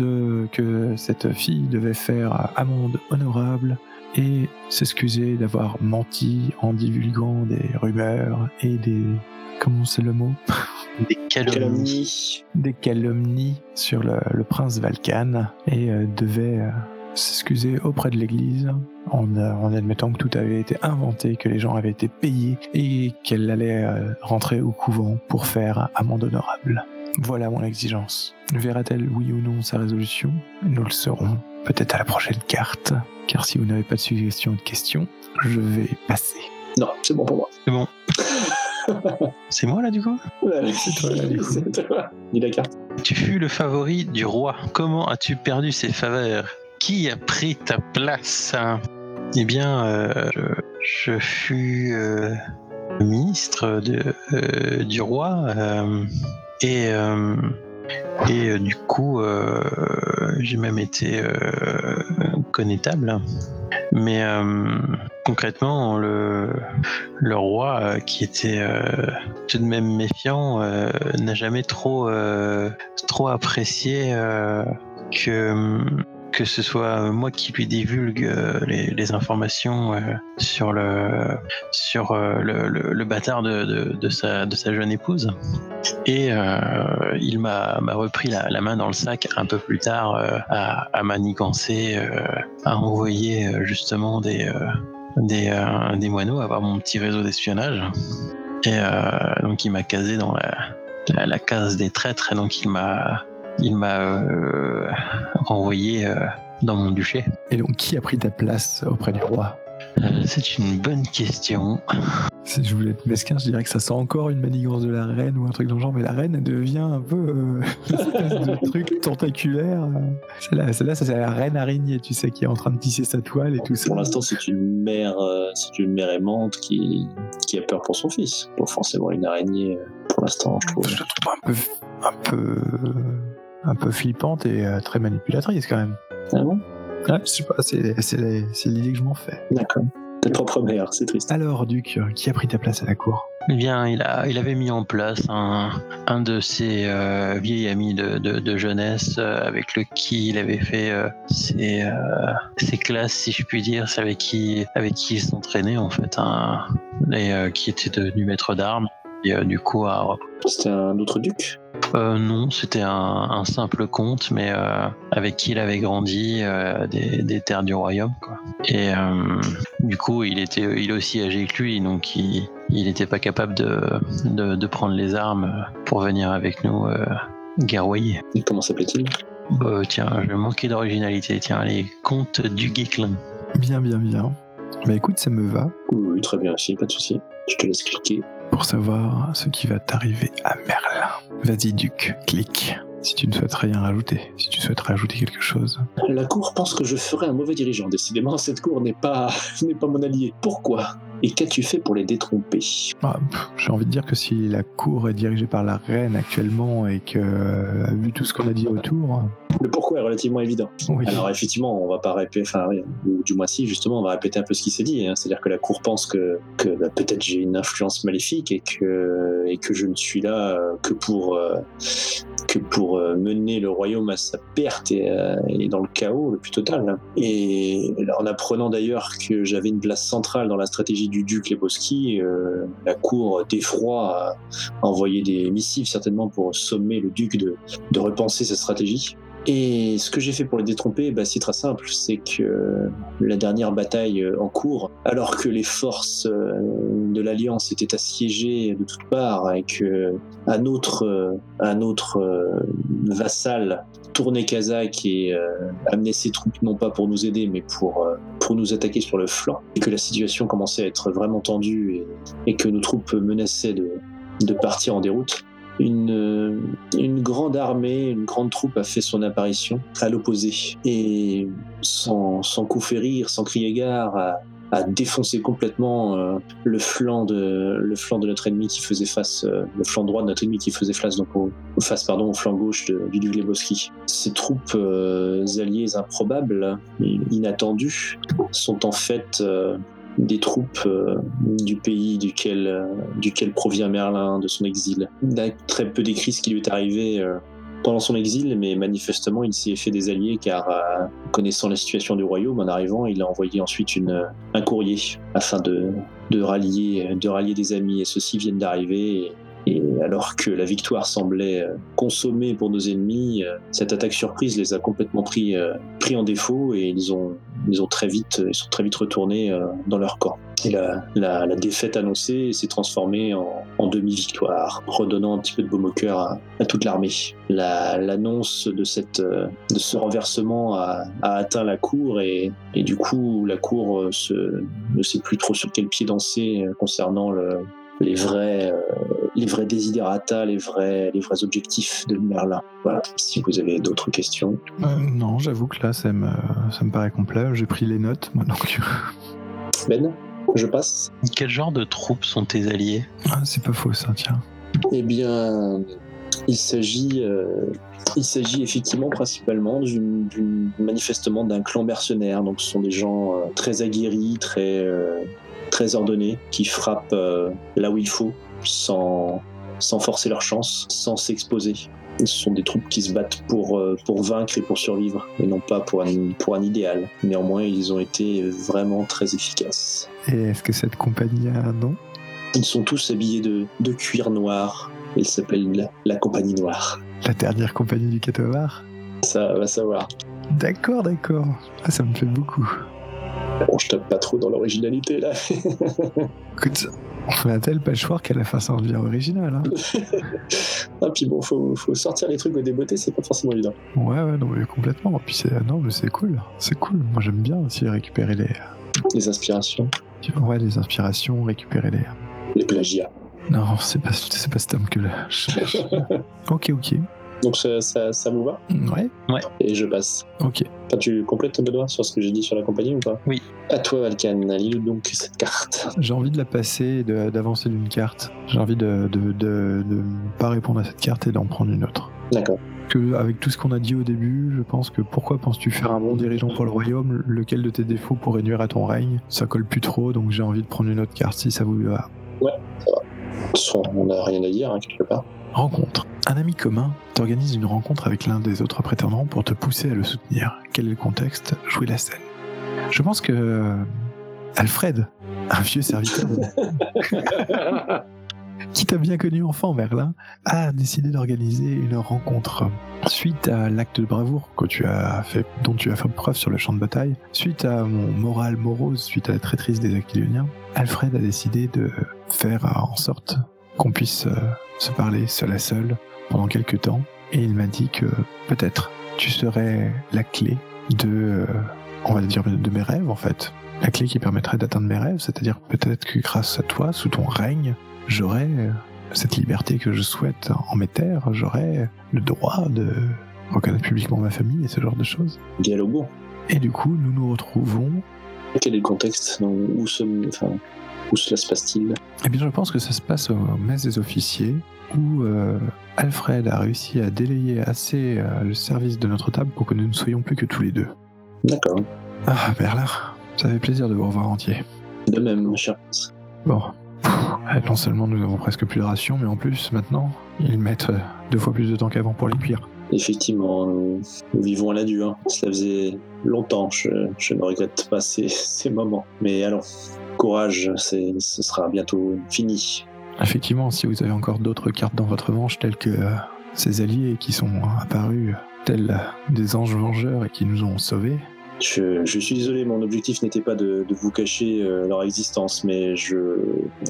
que cette fille devait faire amende honorable et s'excuser d'avoir menti en divulguant des rumeurs et des comment c'est le mot? Des calomnies. Calomnie. des calomnies sur le, le prince Valkan et euh, devait euh, s'excuser auprès de l'église en, euh, en admettant que tout avait été inventé, que les gens avaient été payés et qu'elle allait rentrer au couvent pour faire amende honorable. Voilà mon exigence. Verra-t-elle oui ou non sa résolution? Nous le saurons peut-être à la prochaine carte, car si vous n'avez pas de suggestions ou de questions, je vais passer. Non, c'est bon pour moi. C'est bon. C'est moi là du coup? Ouais, C'est toi, là, du coup. C'est toi. Dis la carte. Tu fus le favori du roi. Comment as-tu perdu ses faveurs? Qui a pris ta place? Eh bien, euh, je, je fus euh, le ministre de, euh, du roi euh, et, euh, et euh, du coup, euh, j'ai même été euh, connétable. Mais euh, concrètement, le, le roi, qui était tout de même méfiant, n'a jamais trop, trop apprécié que, que ce soit moi qui lui divulgue euh, les, informations euh, sur, le, sur euh, le, bâtard de, sa, de sa jeune épouse. Et il m'a repris la, main dans le sac un peu plus tard à, à manigancer, à envoyer justement des, des, euh, des moineaux, avoir mon petit réseau d'espionnage. Et donc il m'a casé dans la, la case des traîtres, et donc il m'a il m'a euh, renvoyé euh, dans mon duché. Et donc, qui a pris ta place auprès du roi? Euh, C'est une bonne question. Si je voulais être mesquin, je dirais que ça sent encore une manigance de la reine ou un truc dans le genre, mais la reine, elle devient un peu euh, une espèce de truc tentaculaire. Celle-là, ça, c'est la reine araignée, tu sais, qui est en train de tisser sa toile et tout ça. Pour l'instant, c'est une mère, euh, c'est une mère aimante qui, qui a peur pour son fils. Pas forcément une araignée, pour l'instant, je trouve. je trouve un peu, un peu, un peu flippante et euh, très manipulatrice quand même. Ah bon? Ouais, je sais pas, c'est, c'est, la- c'est l'idée que je m'en fais. D'accord. Ta propre mère, c'est triste. Alors, Duc, qui a pris ta place à la cour? Eh bien, il, a, il avait mis en place un, un de ses euh, vieils amis de, de, de jeunesse euh, avec le qui il avait fait euh, ses, euh, ses classes, si je puis dire. C'est avec qui, avec qui il s'entraînait, en fait, un, et euh, qui était devenu maître d'armes. Et euh, du coup, a C'était un autre duc? Euh, non, c'était un, un simple comte, mais euh, avec qui il avait grandi euh, des, des terres du royaume. Quoi. Et euh, du coup, il était il est aussi âgé que lui, donc il il n'était pas capable de, de, de prendre les armes pour venir avec nous euh, guerroyer. Et comment s'appelait-il? Tiens, je manquais d'originalité. Tiens, les comtes du Guéclin. Bien, bien, bien. Bah écoute, ça me va Oui, très bien aussi, pas de souci. Je te laisse cliquer. Pour savoir ce qui va t'arriver à Merlin. Vas-y, Duc, clique. Si tu ne souhaites rien rajouter, si tu souhaites rajouter quelque chose. La cour pense que je ferai un mauvais dirigeant. Décidément, cette cour n'est pas, n'est pas mon allié. Pourquoi? Et qu'as-tu fait pour les détromper? Ah, J'ai envie de dire que si la cour est dirigée par la reine actuellement et que, euh, vu tout ce qu'on a dit autour, Le pourquoi est relativement évident. oui. Alors effectivement, on va pas répéter, enfin oui, ou du moins si justement, on va répéter un peu ce qui s'est dit. hein. C'est-à-dire que la cour pense que, que bah, peut-être j'ai une influence maléfique et que et que je ne suis là euh, que pour euh, pour euh, mener le royaume à sa perte et, euh, dans le chaos le plus total. Et en apprenant d'ailleurs que j'avais une place centrale dans la stratégie du duc Lebowski, euh, la cour d'effroi a envoyé des missives certainement pour sommer le duc de repenser sa stratégie. Et ce que j'ai fait pour les détromper, bah, c'est très simple, c'est que la dernière bataille euh, en cours, alors que les forces euh, de l'Alliance étaient assiégées de toutes parts et que un autre, euh, un autre euh, vassal tournait Kazakh et euh, amenait ses troupes non pas pour nous aider mais pour, euh, pour nous attaquer sur le flanc, et que la situation commençait à être vraiment tendue et, et que nos troupes menaçaient de, de partir en déroute, une, une grande armée, une grande troupe a fait son apparition à l'opposé. Et sans, sans coup férir, sans crier gare, a, a défoncé complètement euh, le, flanc de, le flanc de notre ennemi qui faisait face, euh, le flanc droit de notre ennemi qui faisait face, donc au, face pardon, au flanc gauche de, du duc Lebowski. Ces troupes euh, alliées improbables, inattendues, sont en fait euh, des troupes euh, du pays duquel, euh, duquel provient Merlin, de son exil. Il a très peu décrit ce qui lui est arrivé euh, pendant son exil, mais manifestement il s'y est fait des alliés car, connaissant la situation du royaume, en arrivant, il a envoyé ensuite un courrier afin de, de, rallier, de rallier des amis, et ceux-ci viennent d'arriver. Et alors que la victoire semblait euh, consommée pour nos ennemis, euh, cette attaque surprise les a complètement pris, euh, pris en défaut et ils ont, ils ont très vite, ils sont très vite retournés dans leur camp. Et la, la, la défaite annoncée s'est transformée en, en demi-victoire, redonnant un petit peu de baume au cœur à, toute l'armée. La- L'annonce de, cette, de ce renversement a, a atteint la cour et, et du coup la cour se, ne sait plus trop sur quel pied danser concernant le, les vrais, euh, les vrais desiderata, les vrais, les vrais objectifs de Merlin. Voilà. Si vous avez d'autres questions. Euh, non, j'avoue que là, ça me, ça me paraît complet. J'ai pris les notes, moi, donc. Ben, je passe. Quel genre de troupes sont tes alliés? Ah, c'est pas faux, ça, tiens. Eh bien, il s'agit, euh, il s'agit effectivement principalement d'une, d'une- manifestement d'un clan mercenaire. Donc, ce sont des gens euh, très aguerris, très, euh, très ordonnés, qui frappent euh, là où il faut, sans, sans forcer leur chance, sans s'exposer. Ce sont des troupes qui se battent pour, euh, pour vaincre et pour survivre, et non pas pour un, pour un idéal. Néanmoins, ils ont été vraiment très efficaces. Et est-ce que cette compagnie a un nom? Ils sont tous habillés de, de cuir noir. Ils s'appellent la, la Compagnie Noire. La dernière compagnie du Catovar Ça va savoir. D'accord, d'accord. Ah, ça me plaît beaucoup. Bon, je tape pas trop dans l'originalité là. Écoute, on fait un tel patchwork fin, ça en devient original. Hein. ah, puis bon, faut, faut sortir les trucs au débeauté, c'est pas forcément évident. Ouais, ouais, non, mais complètement. Puis c'est, non, mais c'est cool. C'est cool. Moi, j'aime bien aussi récupérer les, Les inspirations, ouais, les inspirations, récupérer les. les plagiats. Non, c'est pas, c'est pas ce terme que là. je cherche. ok, ok. Donc ça, ça, ça vous va Ouais, Et je passe. ok. Enfin, tu complètes Benoît sur ce que j'ai dit sur la compagnie ou pas Oui. À toi, Valkan, lis donc cette carte. J'ai envie de la passer et de- d'avancer d'une carte. J'ai envie de, de, de, de pas répondre à cette carte et d'en prendre une autre. D'accord. Que, avec tout ce qu'on a dit au début, je pense que pourquoi penses-tu faire un bon dirigeant pour le royaume? Lequel de tes défauts pourrait nuire à ton règne? Ça colle plus trop, donc j'ai envie de prendre une autre carte si ça vous va. Soit on n'a rien à dire, hein, quelque part. Rencontre. Un ami commun t'organise une rencontre avec l'un des autres prétendants pour te pousser à le soutenir. Quel est le contexte? Jouer la scène. Je pense que euh, Alfred, un vieux serviteur qui t'a bien connu enfant, Merlin, a décidé d'organiser une rencontre suite à l'acte de bravoure que tu as fait, dont tu as fait preuve sur le champ de bataille, suite à mon moral morose, suite à la traîtrise des Aquilioniens. Alfred a décidé de faire en sorte qu'on puisse euh, se parler seul à seul pendant quelques temps, et il m'a dit que peut-être tu serais la clé de, euh, on va dire, de mes rêves en fait. La clé qui permettrait d'atteindre mes rêves, c'est-à-dire peut-être que grâce à toi, sous ton règne, j'aurais euh, cette liberté que je souhaite en mes terres, j'aurais le droit de reconnaître publiquement ma famille et ce genre de choses. Dialogo. Et du coup, nous nous retrouvons. Quel est le contexte? Où, sommes- enfin, où cela se passe-t-il? Eh bien, je pense que ça se passe au messe des officiers, où euh, Alfred a réussi à délayer assez euh, le service de notre table pour que nous ne soyons plus que tous les deux. D'accord. Ah, Merlin, ça fait plaisir de vous revoir entier. De même, mon cher. Bon, pff, non seulement nous avons presque plus de rations, mais en plus, maintenant, ils mettent euh, deux fois plus de temps qu'avant pour les cuire. Effectivement, nous, nous vivons à la dure. Cela faisait longtemps, je, je ne regrette pas ces, ces moments. Mais allons, courage, c'est- ce sera bientôt fini. Effectivement, si vous avez encore d'autres cartes dans votre manche, telles que euh, ces alliés qui sont apparus, tels euh, des anges vengeurs et qui nous ont sauvés, Je, je suis désolé, mon objectif n'était pas de, de vous cacher euh, leur existence, mais je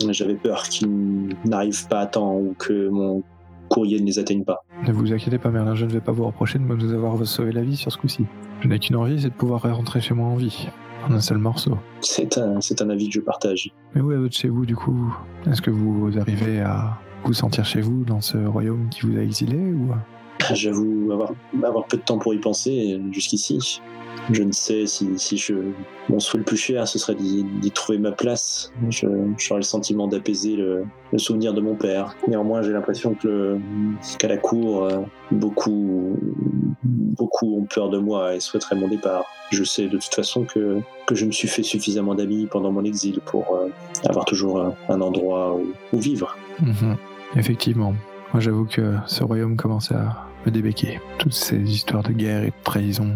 j'avais peur qu'ils n'arrivent pas à temps ou que mon courrier ne les atteigne pas. ne vous inquiétez pas, Merlin, je ne vais pas vous reprocher de nous avoir sauvé la vie sur ce coup-ci. Je n'ai qu'une envie, c'est de pouvoir rentrer chez moi en vie, en un seul morceau. C'est un, c'est un avis que je partage. Mais où est votre chez vous, du coup? Est-ce que vous arrivez à vous sentir chez vous dans ce royaume qui vous a exilé ou... J'avoue avoir, avoir peu de temps pour y penser jusqu'ici. Je ne sais si, si je, mon souhait le plus cher, ce serait d'y trouver ma place. J'aurais le sentiment d'apaiser le, souvenir de mon père. Néanmoins, j'ai l'impression que qu'à la cour, euh, beaucoup, beaucoup ont peur de moi et souhaiteraient mon départ. Je sais de toute façon que, que je me suis fait suffisamment d'amis pendant mon exil pour euh, avoir toujours un, endroit où, où vivre. Mhm. Effectivement. Moi, j'avoue que ce royaume commence à me débéquer. Toutes ces histoires de guerre et de trahison.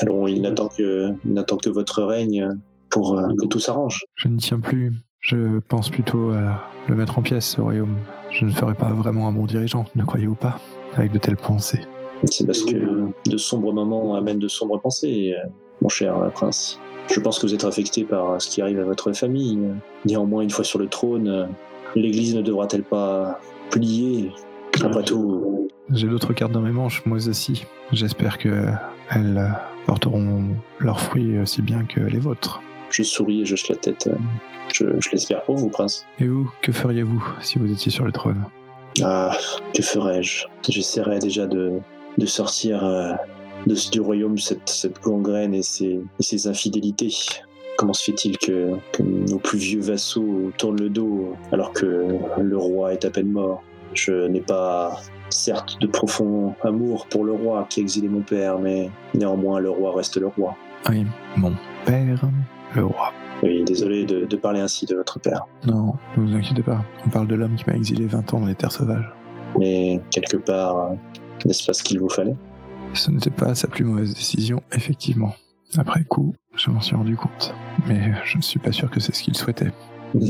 Alors, il n'attend que, il n'attend que votre règne pour euh, que tout s'arrange. Je n'y tiens plus. Je pense plutôt à le mettre en pièces, ce royaume. Je ne ferai pas vraiment un bon dirigeant, ne croyez vous pas, avec de telles pensées. C'est parce que de sombres moments amènent de sombres pensées, euh, mon cher euh, prince. Je pense que vous êtes affecté par ce qui arrive à votre famille. Néanmoins, une fois sur le trône, l'Église ne devra-t-elle pas plier Après tout, J'ai d'autres cartes dans mes manches, moi aussi. J'espère que elles euh, porteront leurs fruits aussi bien que les vôtres. je souris et je hoche la tête. euh, Je, je l'espère pour vous, prince. Et vous, que feriez-vous si vous étiez sur le trône? Ah, que ferais-je? J'essaierais déjà de, de sortir euh, de, du royaume cette, cette gangrène et ces infidélités. Comment se fait-il que, que nos plus vieux vassaux tournent le dos alors que le roi est à peine mort? Je n'ai pas, certes, de profond amour pour le roi qui a exilé mon père, mais néanmoins le roi reste le roi. Oui, mon père, le roi. Oui, désolé de, de parler ainsi de votre père, Non, ne vous inquiétez pas. On parle de l'homme qui m'a exilé 20 ans dans les terres sauvages. mais quelque part, n'est-ce pas ce qu'il vous fallait? Ce n'était pas sa plus mauvaise décision, effectivement. Après coup, je m'en suis rendu compte. Mais je ne suis pas sûr que c'est ce qu'il souhaitait.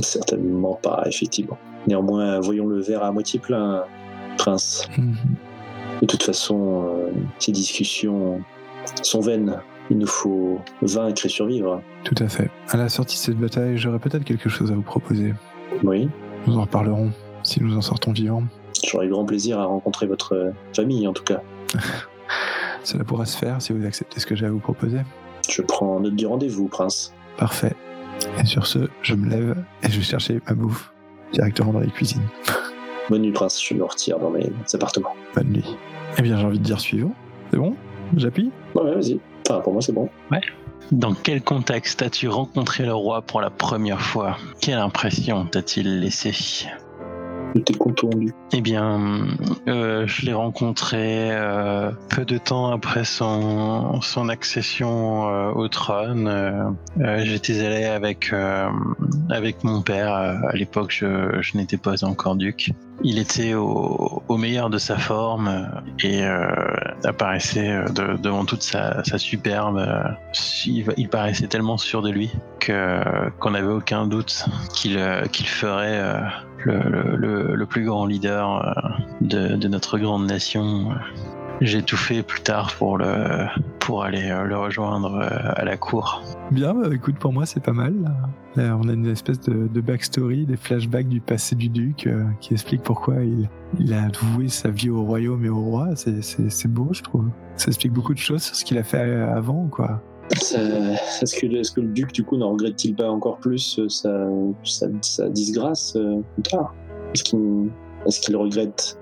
Certainement pas, effectivement. Néanmoins, voyons le verre à moitié plein, prince. Mhm. De toute façon, euh, ces discussions sont vaines. Il nous faut vaincre et survivre. Tout à fait. À la sortie de cette bataille, j'aurais peut-être quelque chose à vous proposer. Oui, Nous en reparlerons, si nous en sortons vivants. j'aurai grand plaisir à rencontrer votre famille, en tout cas. Cela pourra se faire si vous acceptez ce que j'ai à vous proposer. Je prends note du rendez-vous, prince. Parfait. Et sur ce, je me lève et je vais chercher ma bouffe directement dans les cuisines. Bonne nuit, prince. Je me retire dans mes appartements. Bonne nuit. Eh bien, j'ai envie de dire suivant. C'est bon? J'appuie? Ouais, ouais, vas-y. Enfin, pour moi, c'est bon. Dans quel contexte as-tu rencontré le roi pour la première fois? Quelle impression t'a-t-il laissé? Tout est contournu. Eh bien, euh, je l'ai rencontré euh, peu de temps après son, accession euh, au trône. J'étais allé avec, avec mon père. À l'époque, je, n'étais pas encore duc. Il était au, meilleur de sa forme et apparaissait de- devant toute sa, superbe. Il, paraissait tellement sûr de lui que qu'on n'avait aucun doute qu'il qu'il ferait le, plus grand leader euh, de, notre grande nation. J'ai tout fait plus tard pour le pour aller euh, le rejoindre euh, à la cour. Bien, bah, écoute, pour moi, c'est pas mal. On a une espèce de, de backstory, des flashbacks du passé du duc qui explique pourquoi il, il a voué sa vie au royaume et au roi. C'est- beau, je trouve. Ça explique beaucoup de choses sur ce qu'il a fait avant, quoi. Est-ce que, le duc, du coup, n'en regrette-t-il pas encore plus euh, sa, disgrâce euh, plus tard? Est-ce qu'il regrette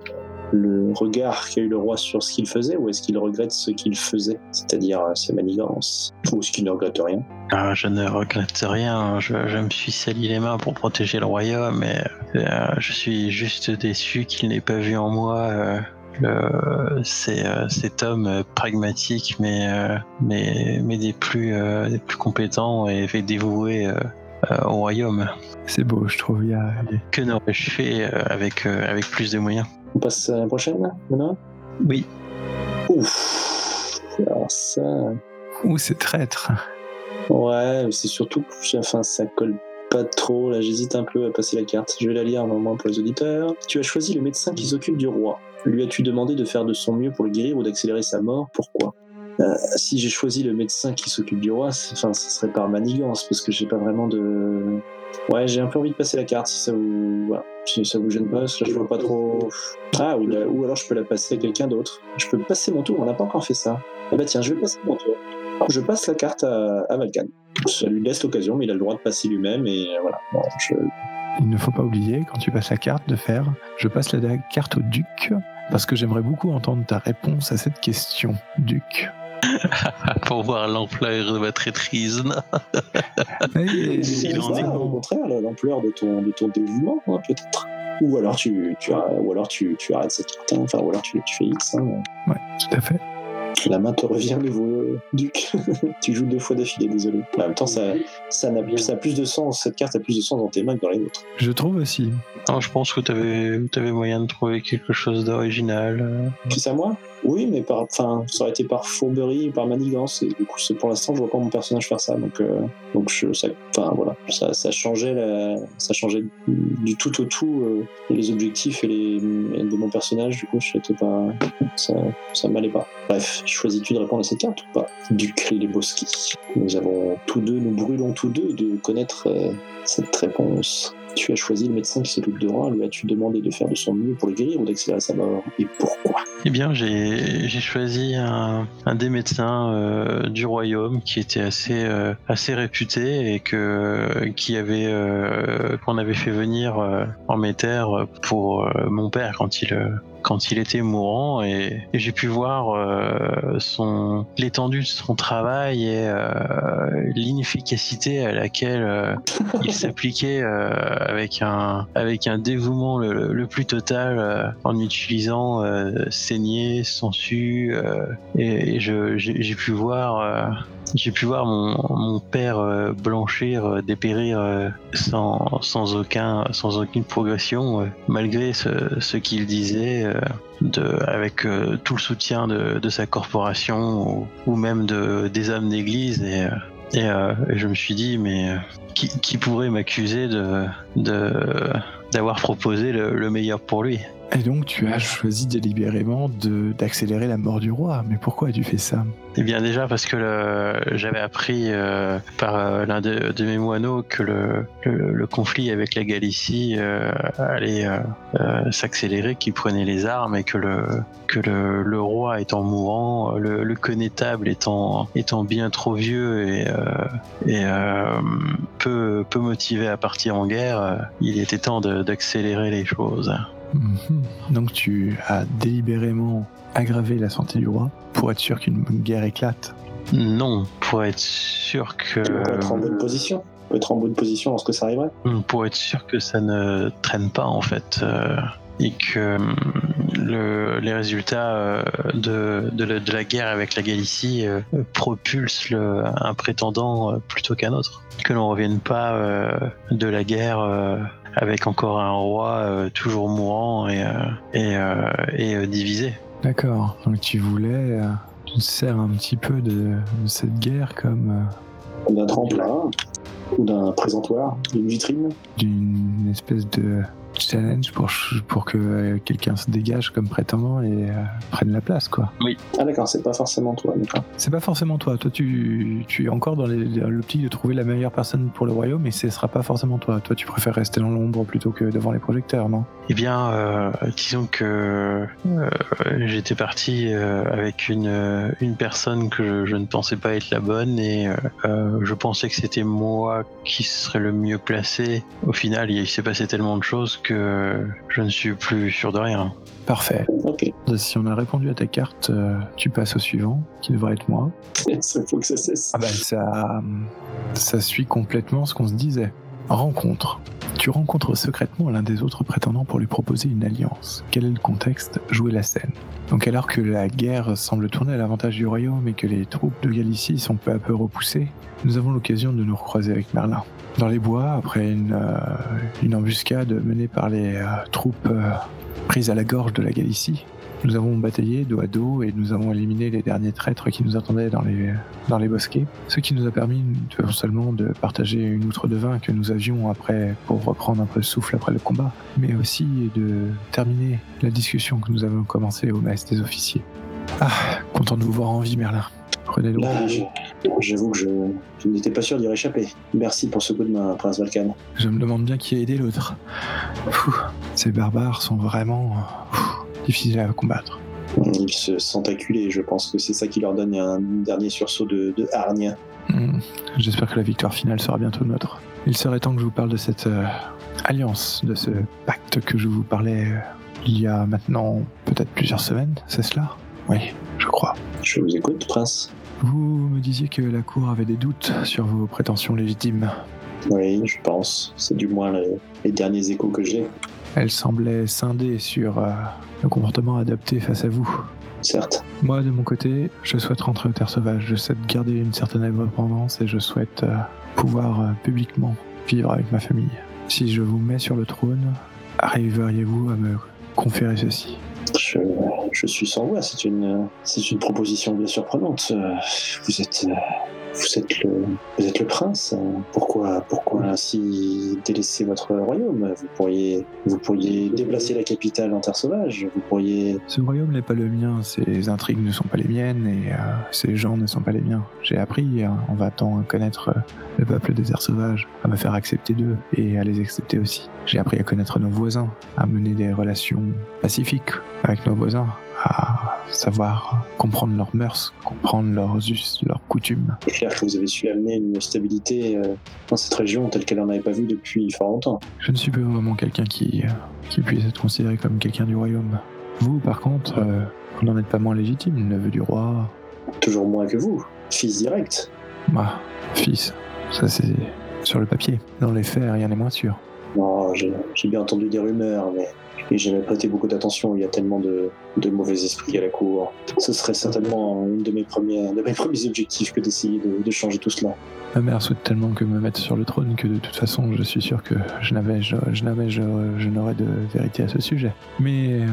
le regard qu'a eu le roi sur ce qu'il faisait ou est-ce qu'il regrette ce qu'il faisait, c'est-à-dire euh, ses manigances Ou est-ce qu'il ne regrette rien? Ah, je ne regrette rien. Je, me suis sali les mains pour protéger le royaume et euh, je suis juste déçu qu'il n'ait pas vu en moi euh, le, c'est, euh, cet homme euh, pragmatique mais, euh, mais, mais des, plus, euh, des plus compétents et, et dévoué euh, au royaume. C'est beau, je trouve. Y a- Que n'aurais-je fait euh, avec, euh, avec plus de moyens? On passe à la prochaine, là, maintenant Oui. Ouf. Alors ça, Ouh, c'est traître. ouais, c'est surtout que enfin, ça colle pas trop. Là, j'hésite un peu à passer la carte. Je vais la lire normalement pour les auditeurs. Tu as choisi le médecin qui s'occupe du roi. Lui as-tu demandé de faire de son mieux pour le guérir ou d'accélérer sa mort? Pourquoi? Euh, Si j'ai choisi le médecin qui s'occupe du roi, enfin, ça serait par manigance parce que j'ai pas vraiment de. Ouais, j'ai un peu envie de passer la carte si ça vous, si ça vous gêne pas. Parce là, je vois pas trop. Ah, ou, alors je peux la passer à quelqu'un d'autre. Je peux passer mon tour. On n'a pas encore fait ça. Eh bah tiens, je vais passer mon tour. Je passe la carte à, à Valkan. Ça lui laisse l'occasion, mais il a le droit de passer lui-même et voilà. Bon, je- Il ne faut pas oublier, quand tu passes la carte, de faire je passe la carte au duc, parce que j'aimerais beaucoup entendre ta réponse à cette question, duc. Pour voir l'ampleur de ma traîtrise. Et- Si l'on Ça, est- au contraire, la- l'ampleur de ton, de ton dévouement, hein, peut-être. Ou alors tu, tu, ou alors tu, tu arrêtes cette carte, hein. enfin, ou alors tu, tu fais X. hein. Ouais, tout à fait. La main te revient, nouveau duc. tu joues deux fois d'affilée, désolé. En même temps, ça, ça, n'a- ça a plus de sens, cette carte a plus de sens dans tes mains que dans les autres. Je trouve aussi. Non, je pense que tu avais, moyen de trouver quelque chose d'original. euh. C'est à moi? Oui, mais par, enfin, ça aurait été par fourberie, par manigance, du coup, pour l'instant, je vois pas mon personnage faire ça, donc, euh, donc ça, enfin, voilà, ça, changeait, ça changeait du tout au tout euh, les objectifs et les, de mon personnage, du coup, pas, ça, ça m'allait pas. Bref, choisis-tu de répondre à cette carte ou pas? Duc Leboski. Nous avons tous deux, nous brûlons tous deux de connaître euh, cette réponse. Tu as choisi le médecin qui s'occupe de roi, lui as-tu demandé de faire de son mieux pour le guérir ou d'accélérer sa mort Et pourquoi? Eh bien, j'ai choisi un, des médecins euh, du royaume qui était assez euh, réputé et que euh, qu'on avait fait venir en terres pour mon père quand il quand il était mourant et, et j'ai pu voir euh, son l'étendue de son travail et euh, l'inefficacité à laquelle euh, il s'appliquait euh, avec un avec un dévouement le, le plus total en utilisant saignée, sangsue euh, et, et j'ai pu voir j'ai pu voir mon, mon père euh, blanchir, euh, dépérir euh, sans, sans, aucun, sans aucune progression, malgré ce, ce qu'il disait, avec tout le soutien de, de sa corporation ou, même de, des âmes d'église. Et, et, je me suis dit, mais qui, qui pourrait m'accuser de, de, d'avoir proposé le meilleur pour lui? Et donc tu as choisi délibérément d'accélérer la mort du roi. Mais pourquoi as-tu fait ça? Eh bien déjà parce que j'avais appris euh, par euh, l'un de, mes moineaux que le, conflit avec la Galicie euh, allait s'accélérer, qu'il prenait les armes et que le, roi étant mourant, le, le connétable étant, bien trop vieux et, peu, motivé à partir en guerre, il était temps d'accélérer les choses. Mhm. Donc tu as délibérément aggravé la santé du roi pour être sûr qu'une guerre éclate. Non, pour être sûr que... Pour être en bonne position Pour être en bonne position lorsque ça arriverait pour être sûr que ça ne traîne pas en fait euh, et que le- les résultats euh, de, de, la, de la guerre avec la Galicie euh, propulsent le- un prétendant euh, plutôt qu'un autre. Que l'on revienne pas euh, de la guerre euh, avec encore un roi euh, toujours mourant et, euh, et, euh, et, euh, divisé. D'accord. Donc tu voulais, tu te sers un petit peu de, de cette guerre comme euh, Comme d'un tremplin ou d'un présentoir, d'une vitrine d'une espèce de challenge pour, pour que euh, quelqu'un se dégage comme prétendant et euh, prenne la place, quoi. Ah d'accord, c'est pas forcément toi, d'accord. C'est pas forcément toi. Toi, tu, tu es encore dans l'optique de trouver la meilleure personne pour le royaume, mais ce sera pas forcément toi. Toi, tu préfères rester dans l'ombre plutôt que devant les projecteurs, non? Eh bien, euh, disons que euh, j'étais parti euh, avec une, une personne que je, je ne pensais pas être la bonne et je pensais que c'était moi qui serais le mieux placé. Au final, il s'est passé tellement de choses que je ne suis plus sûr de rien. Parfait. Si on a répondu à ta carte, euh, tu passes au suivant, qui devrait être moi. il faut que ça cesse. Ah ben ça, ça suit complètement ce qu'on se disait. Rencontre. Tu rencontres secrètement l'un des autres prétendants pour lui proposer une alliance. Quel est le contexte? Jouer la scène. Donc alors que la guerre semble tourner à l'avantage du royaume et que les troupes de Galicie sont peu à peu repoussées, nous avons l'occasion de nous recroiser avec Merlin. Dans les bois, après une, euh, embuscade menée par les euh, troupes euh, prises à la gorge de la Galicie, nous avons bataillé dos à dos et nous avons éliminé les derniers traîtres qui nous attendaient dans les, bosquets, ce qui nous a permis non seulement de partager une outre de vin que nous avions après pour reprendre un peu de souffle après le combat, mais aussi de terminer la discussion que nous avons commencée au mess des officiers. Ah, content de vous voir en vie, Merlin. Prenez Là, je- j'avoue que je, je n'étais pas sûr d'y réchapper. Merci pour ce coup de main, Prince Valkan. Je me demande bien qui a aidé l'autre. Ces barbares sont vraiment difficiles à combattre. Ils se sentent acculés, je pense que c'est ça qui leur donne un dernier sursaut de, de hargne. Hmm, J'espère que la victoire finale sera bientôt nôtre. Il serait temps que je vous parle de cette euh, alliance, de ce pacte que je vous parlais euh, il y a maintenant peut-être plusieurs semaines, c'est cela? Oui, je crois. Je vous écoute, Prince. Vous me disiez que la cour avait des doutes sur vos prétentions légitimes. Oui, je pense. C'est du moins les, les derniers échos que j'ai. Elle semblait scindée sur euh, le comportement adopté face à vous. Certes. Moi, de mon côté, je souhaite rentrer aux terres sauvages. Je souhaite garder une certaine indépendance et je souhaite euh, pouvoir euh, publiquement vivre avec ma famille. Si je vous mets sur le trône, arriveriez-vous à me conférer ceci? Je, je suis sans voix. C'est une, c'est une proposition bien surprenante. Euh, Vous êtes, euh, vous êtes le, prince. Pourquoi, pourquoi ainsi délaisser votre royaume? Vous pourriez, vous pourriez déplacer la capitale en terre sauvage. Vous pourriez. Ce royaume n'est pas le mien, ses intrigues ne sont pas les miennes et euh, ces gens ne sont pas les miens. J'ai appris, euh, en va-t-on, à connaître euh, le peuple des terres sauvages, à me faire accepter d'eux et à les accepter aussi. J'ai appris à connaître nos voisins, à mener des relations pacifiques avec nos voisins, à savoir comprendre leurs mœurs, comprendre leurs us, leurs coutumes. C'est clair que vous avez su amener une stabilité euh, dans cette région telle qu'elle n'en avait pas vu depuis fort longtemps. Je ne suis pas vraiment quelqu'un qui, euh, qui puisse être considéré comme quelqu'un du royaume. Vous, par contre, euh, vous n'en êtes pas moins légitime, neveu du roi, Toujours moins que vous. Fils direct. bah, fils. Ça, c'est sur le papier. Dans les faits, rien n'est moins sûr. Non, j'ai j'ai bien entendu des rumeurs, mais et j'ai prêté beaucoup d'attention. Il y a tellement de, mauvais esprits à la cour. Ce serait certainement une de mes premiers, de mes premiers objectifs que d'essayer de, changer tout cela. Ma mère souhaite tellement que me mettre sur le trône que de toute façon, je suis sûr que je n'avais, je, n'avais, je n'aurais de vérité à ce sujet. Mais euh,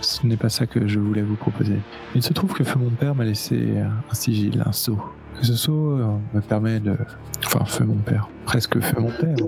ce n'est pas ça que je voulais vous proposer. Il se trouve que feu mon père m'a laissé un sigil, un sceau. Ce sceau euh, me permet de, enfin, feu mon père, presque feu mon père.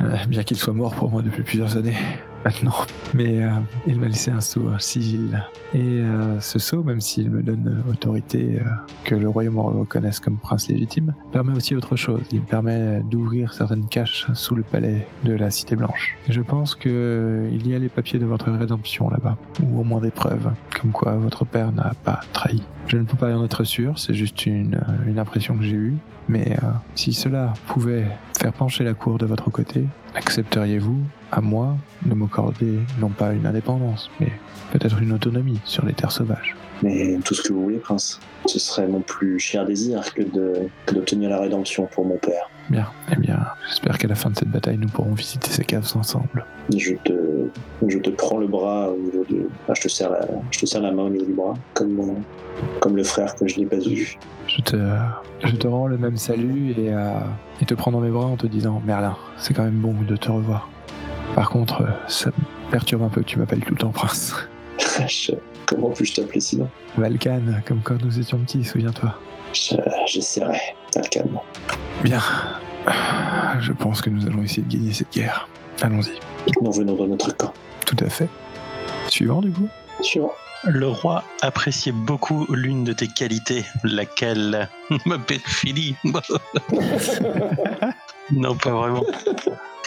Euh, bien qu'il soit mort pour moi depuis plusieurs années maintenant. Mais euh, il m'a laissé un sceau, un sigil. Et euh, ce sceau, même s'il me donne autorité que le royaume me reconnaisse comme prince légitime, permet aussi autre chose. Il permet d'ouvrir certaines caches sous le palais de la Cité Blanche. Et je pense que euh, il y a les papiers de votre rédemption là-bas, ou au moins des preuves, comme quoi votre père n'a pas trahi. Je ne peux pas en être sûr, c'est juste une, une impression que j'ai eue. Mais euh, si cela pouvait faire pencher la cour de votre côté, accepteriez-vous, à moi, de m'accorder non pas une indépendance, mais peut-être une autonomie sur les terres sauvages? Mais tout ce que vous voulez, prince. Ce serait mon plus cher désir que de que d'obtenir la rédemption pour mon père. Bien, eh bien, j'espère qu'à la fin de cette bataille, nous pourrons visiter ces caves ensemble. Je te, je te prends le bras au niveau de, ah, je te serre la, je te serre la main au niveau du bras, comme mon- comme le frère que je n'ai pas eu. Je te, je te rends le même salut et, euh, et te prends dans mes bras en te disant Merlin, c'est quand même bon de te revoir. Par contre, euh, ça me perturbe un peu que tu m'appelles tout le temps prince. Je- Comment puis-je t'appeler sinon Valkan, comme quand nous étions petits, souviens-toi. Je- J'essaierai. Le calme. Bien. Je pense que nous allons essayer de gagner cette guerre. Allons-y. Nous venons dans notre camp. Tout à fait. Suivant, du coup Suivant. Le roi appréciait beaucoup l'une de tes qualités, laquelle? Ma perfidie. non, pas vraiment.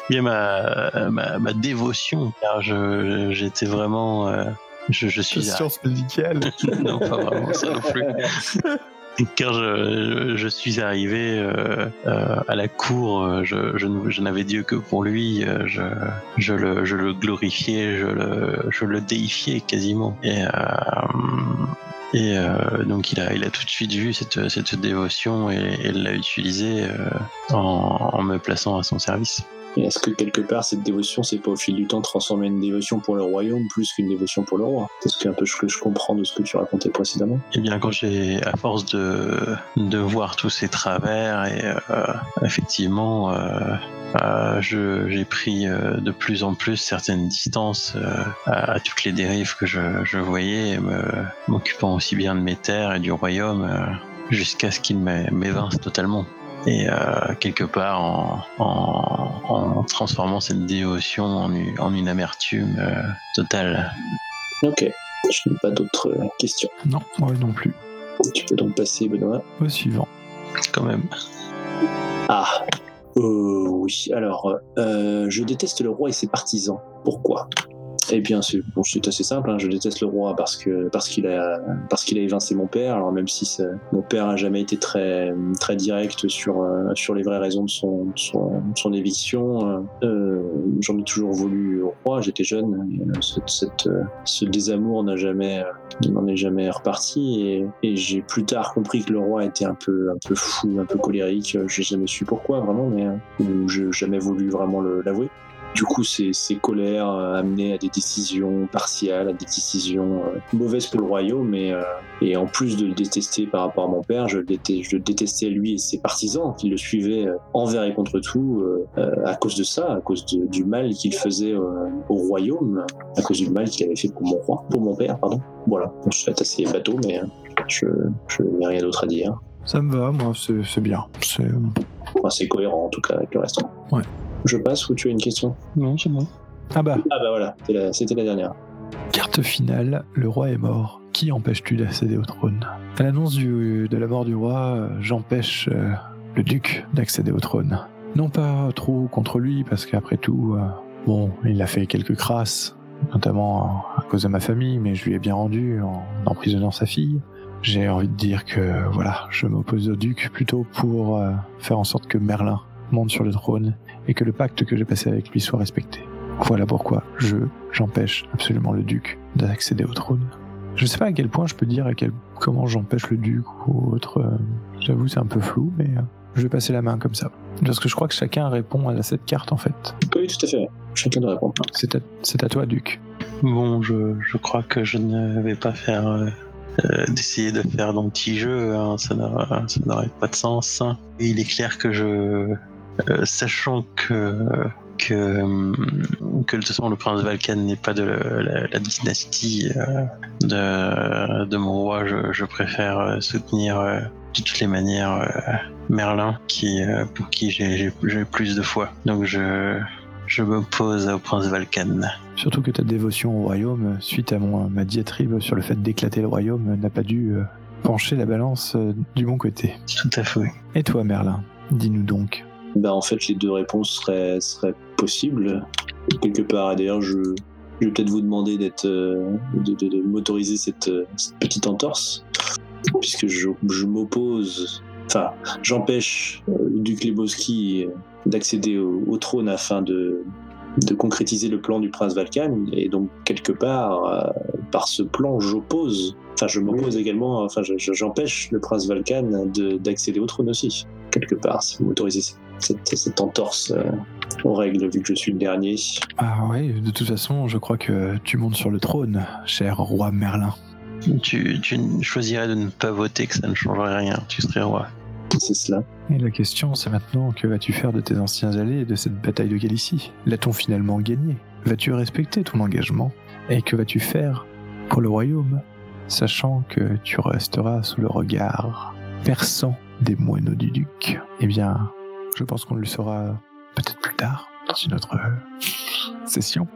Bien ma, ma, ma dévotion, car j'étais vraiment, euh, je, je suis. médicale. non, pas vraiment ça non plus. Car je, je suis arrivé euh, euh, à la cour, euh, je, je, n'avais Dieu que pour lui, euh, je, le, je le glorifiais, je le, je le déifiais quasiment. Et, euh, Et euh, donc il a, il a tout de suite vu cette, cette dévotion et, et l'a utilisée en, en me plaçant à son service. Et est-ce que quelque part cette dévotion, c'est pas au fil du temps transformer une dévotion pour le royaume plus qu'une dévotion pour le roi? C'est ce que un peu ce que je comprends de ce que tu racontais précédemment. Eh bien, quand j'ai, à force de, voir tous ces travers, et euh, effectivement, euh, euh, j'ai pris de plus en plus certaines distances à, toutes les dérives que je, je voyais, m'occupant aussi bien de mes terres et du royaume, jusqu'à ce qu'il m'é- m'évince totalement. Et euh, quelque part, en, en, en transformant cette dévotion en, une- en une amertume euh, totale. Ok. Je n'ai pas d'autres euh, questions. Non, moi non plus. Tu peux donc passer, Benoît. Au suivant. Quand même. Ah. Euh, oui. Alors, euh, je déteste le roi et ses partisans. Pourquoi? Eh bien, c'est bon, assez simple. hein. Je déteste le roi parce que parce qu'il a parce qu'il a évincé mon père. Alors même si mon père a jamais été très très direct sur euh, sur les vraies raisons de son de son, de son éviction, euh, euh, j'en ai toujours voulu au roi. J'étais jeune. et, euh, cette, cette, ce désamour n'a jamais n'en est jamais reparti et, et j'ai plus tard compris que le roi était un peu un peu fou, un peu colérique. J'ai jamais su pourquoi vraiment, mais euh, j'ai jamais voulu vraiment l'avouer. Du coup, ces, ces colères euh, amenaient à des décisions partiales, à des décisions euh, mauvaises pour le royaume. Et, euh, et en plus de le détester par rapport à mon père, je le, détestais, je le détestais lui et ses partisans qui le suivaient envers et contre tout à cause de ça, à cause de- du mal qu'il faisait au royaume, à cause du mal qu'il avait fait pour mon roi, pour mon père, pardon. Voilà, suis assez bateau, mais je, je n'ai rien d'autre à dire. Ça me va, moi, c'est c'est bien. C'est Enfin, c'est cohérent en tout cas avec le reste. Ouais. Je passe ou tu as une question Non, c'est bon. Ah bah, Ah bah voilà, c'était la- c'était la dernière. carte finale, le roi est mort. Qui empêches-tu d'accéder au trône? À l'annonce du- de la mort du roi, euh, j'empêche euh, le duc d'accéder au trône. Non pas trop contre lui, parce qu'après tout, euh, bon, il a fait quelques crasses, notamment à cause de ma famille, mais je lui ai bien rendu en emprisonnant sa fille. J'ai envie de dire que voilà, je m'oppose au duc plutôt pour euh, faire en sorte que Merlin monte sur le trône et que le pacte que j'ai passé avec lui soit respecté. Voilà pourquoi je j'empêche absolument le duc d'accéder au trône. Je sais pas à quel point je peux dire à quel comment j'empêche le duc ou autre. euh, J'avoue c'est un peu flou, mais euh, je vais passer la main comme ça. Parce que je crois que chacun répond à cette carte en fait. Oui, tout à fait. Chacun doit répondre. C'est à, c'est à toi, duc. Bon, je, je crois que je ne vais pas faire euh, d'essayer de faire d'anti-jeu, hein, ça n'aura- ça n'aurait pas de sens. Et il est clair que je, sachant que que, hum, que de toute façon le prince Valkan n'est pas de la, la dynastie euh, de, de mon roi, je, je préfère euh, soutenir euh, de toutes les manières euh, Merlin, qui, euh, pour qui j'ai plus de foi. Donc je, je m'oppose au prince Valkan. Surtout que ta dévotion au royaume, suite à mon, ma diatribe sur le fait d'éclater le royaume, n'a pas dû euh, pencher la balance euh, du bon côté. Tout à fait. Et toi, Merlin Dis-nous donc. Bah, en fait, les deux réponses seraient, possibles. Quelque part, et d'ailleurs, je, vais peut-être vous demander d'être, euh, de, m'autoriser cette, euh, cette petite entorse, puisque je, m'oppose, enfin, j'empêche euh, duc Lebowski euh, d'accéder au trône afin de, de concrétiser le plan du prince Valkan, et donc, quelque part, euh, par ce plan, j'oppose, enfin, je m'oppose également, enfin, je- je- j'empêche le prince Valkan de- d'accéder au trône aussi, quelque part, si vous m'autorisez cette, cette entorse euh, aux règles vu que je suis le dernier. Ah ouais, de toute façon, je crois que tu montes sur le trône, cher roi Merlin. Tu, tu choisirais de ne pas voter, que ça ne changerait rien. Tu serais roi. C'est cela. Et la question, c'est maintenant, que vas-tu faire de tes anciens alliés et de cette bataille de Galicie? L'a-t-on finalement gagné? Vas-tu respecter ton engagement? Et que vas-tu faire pour le royaume? Sachant que tu resteras sous le regard perçant des moineaux du duc. Eh bien, je pense qu'on le saura peut-être plus tard, dans une autre session.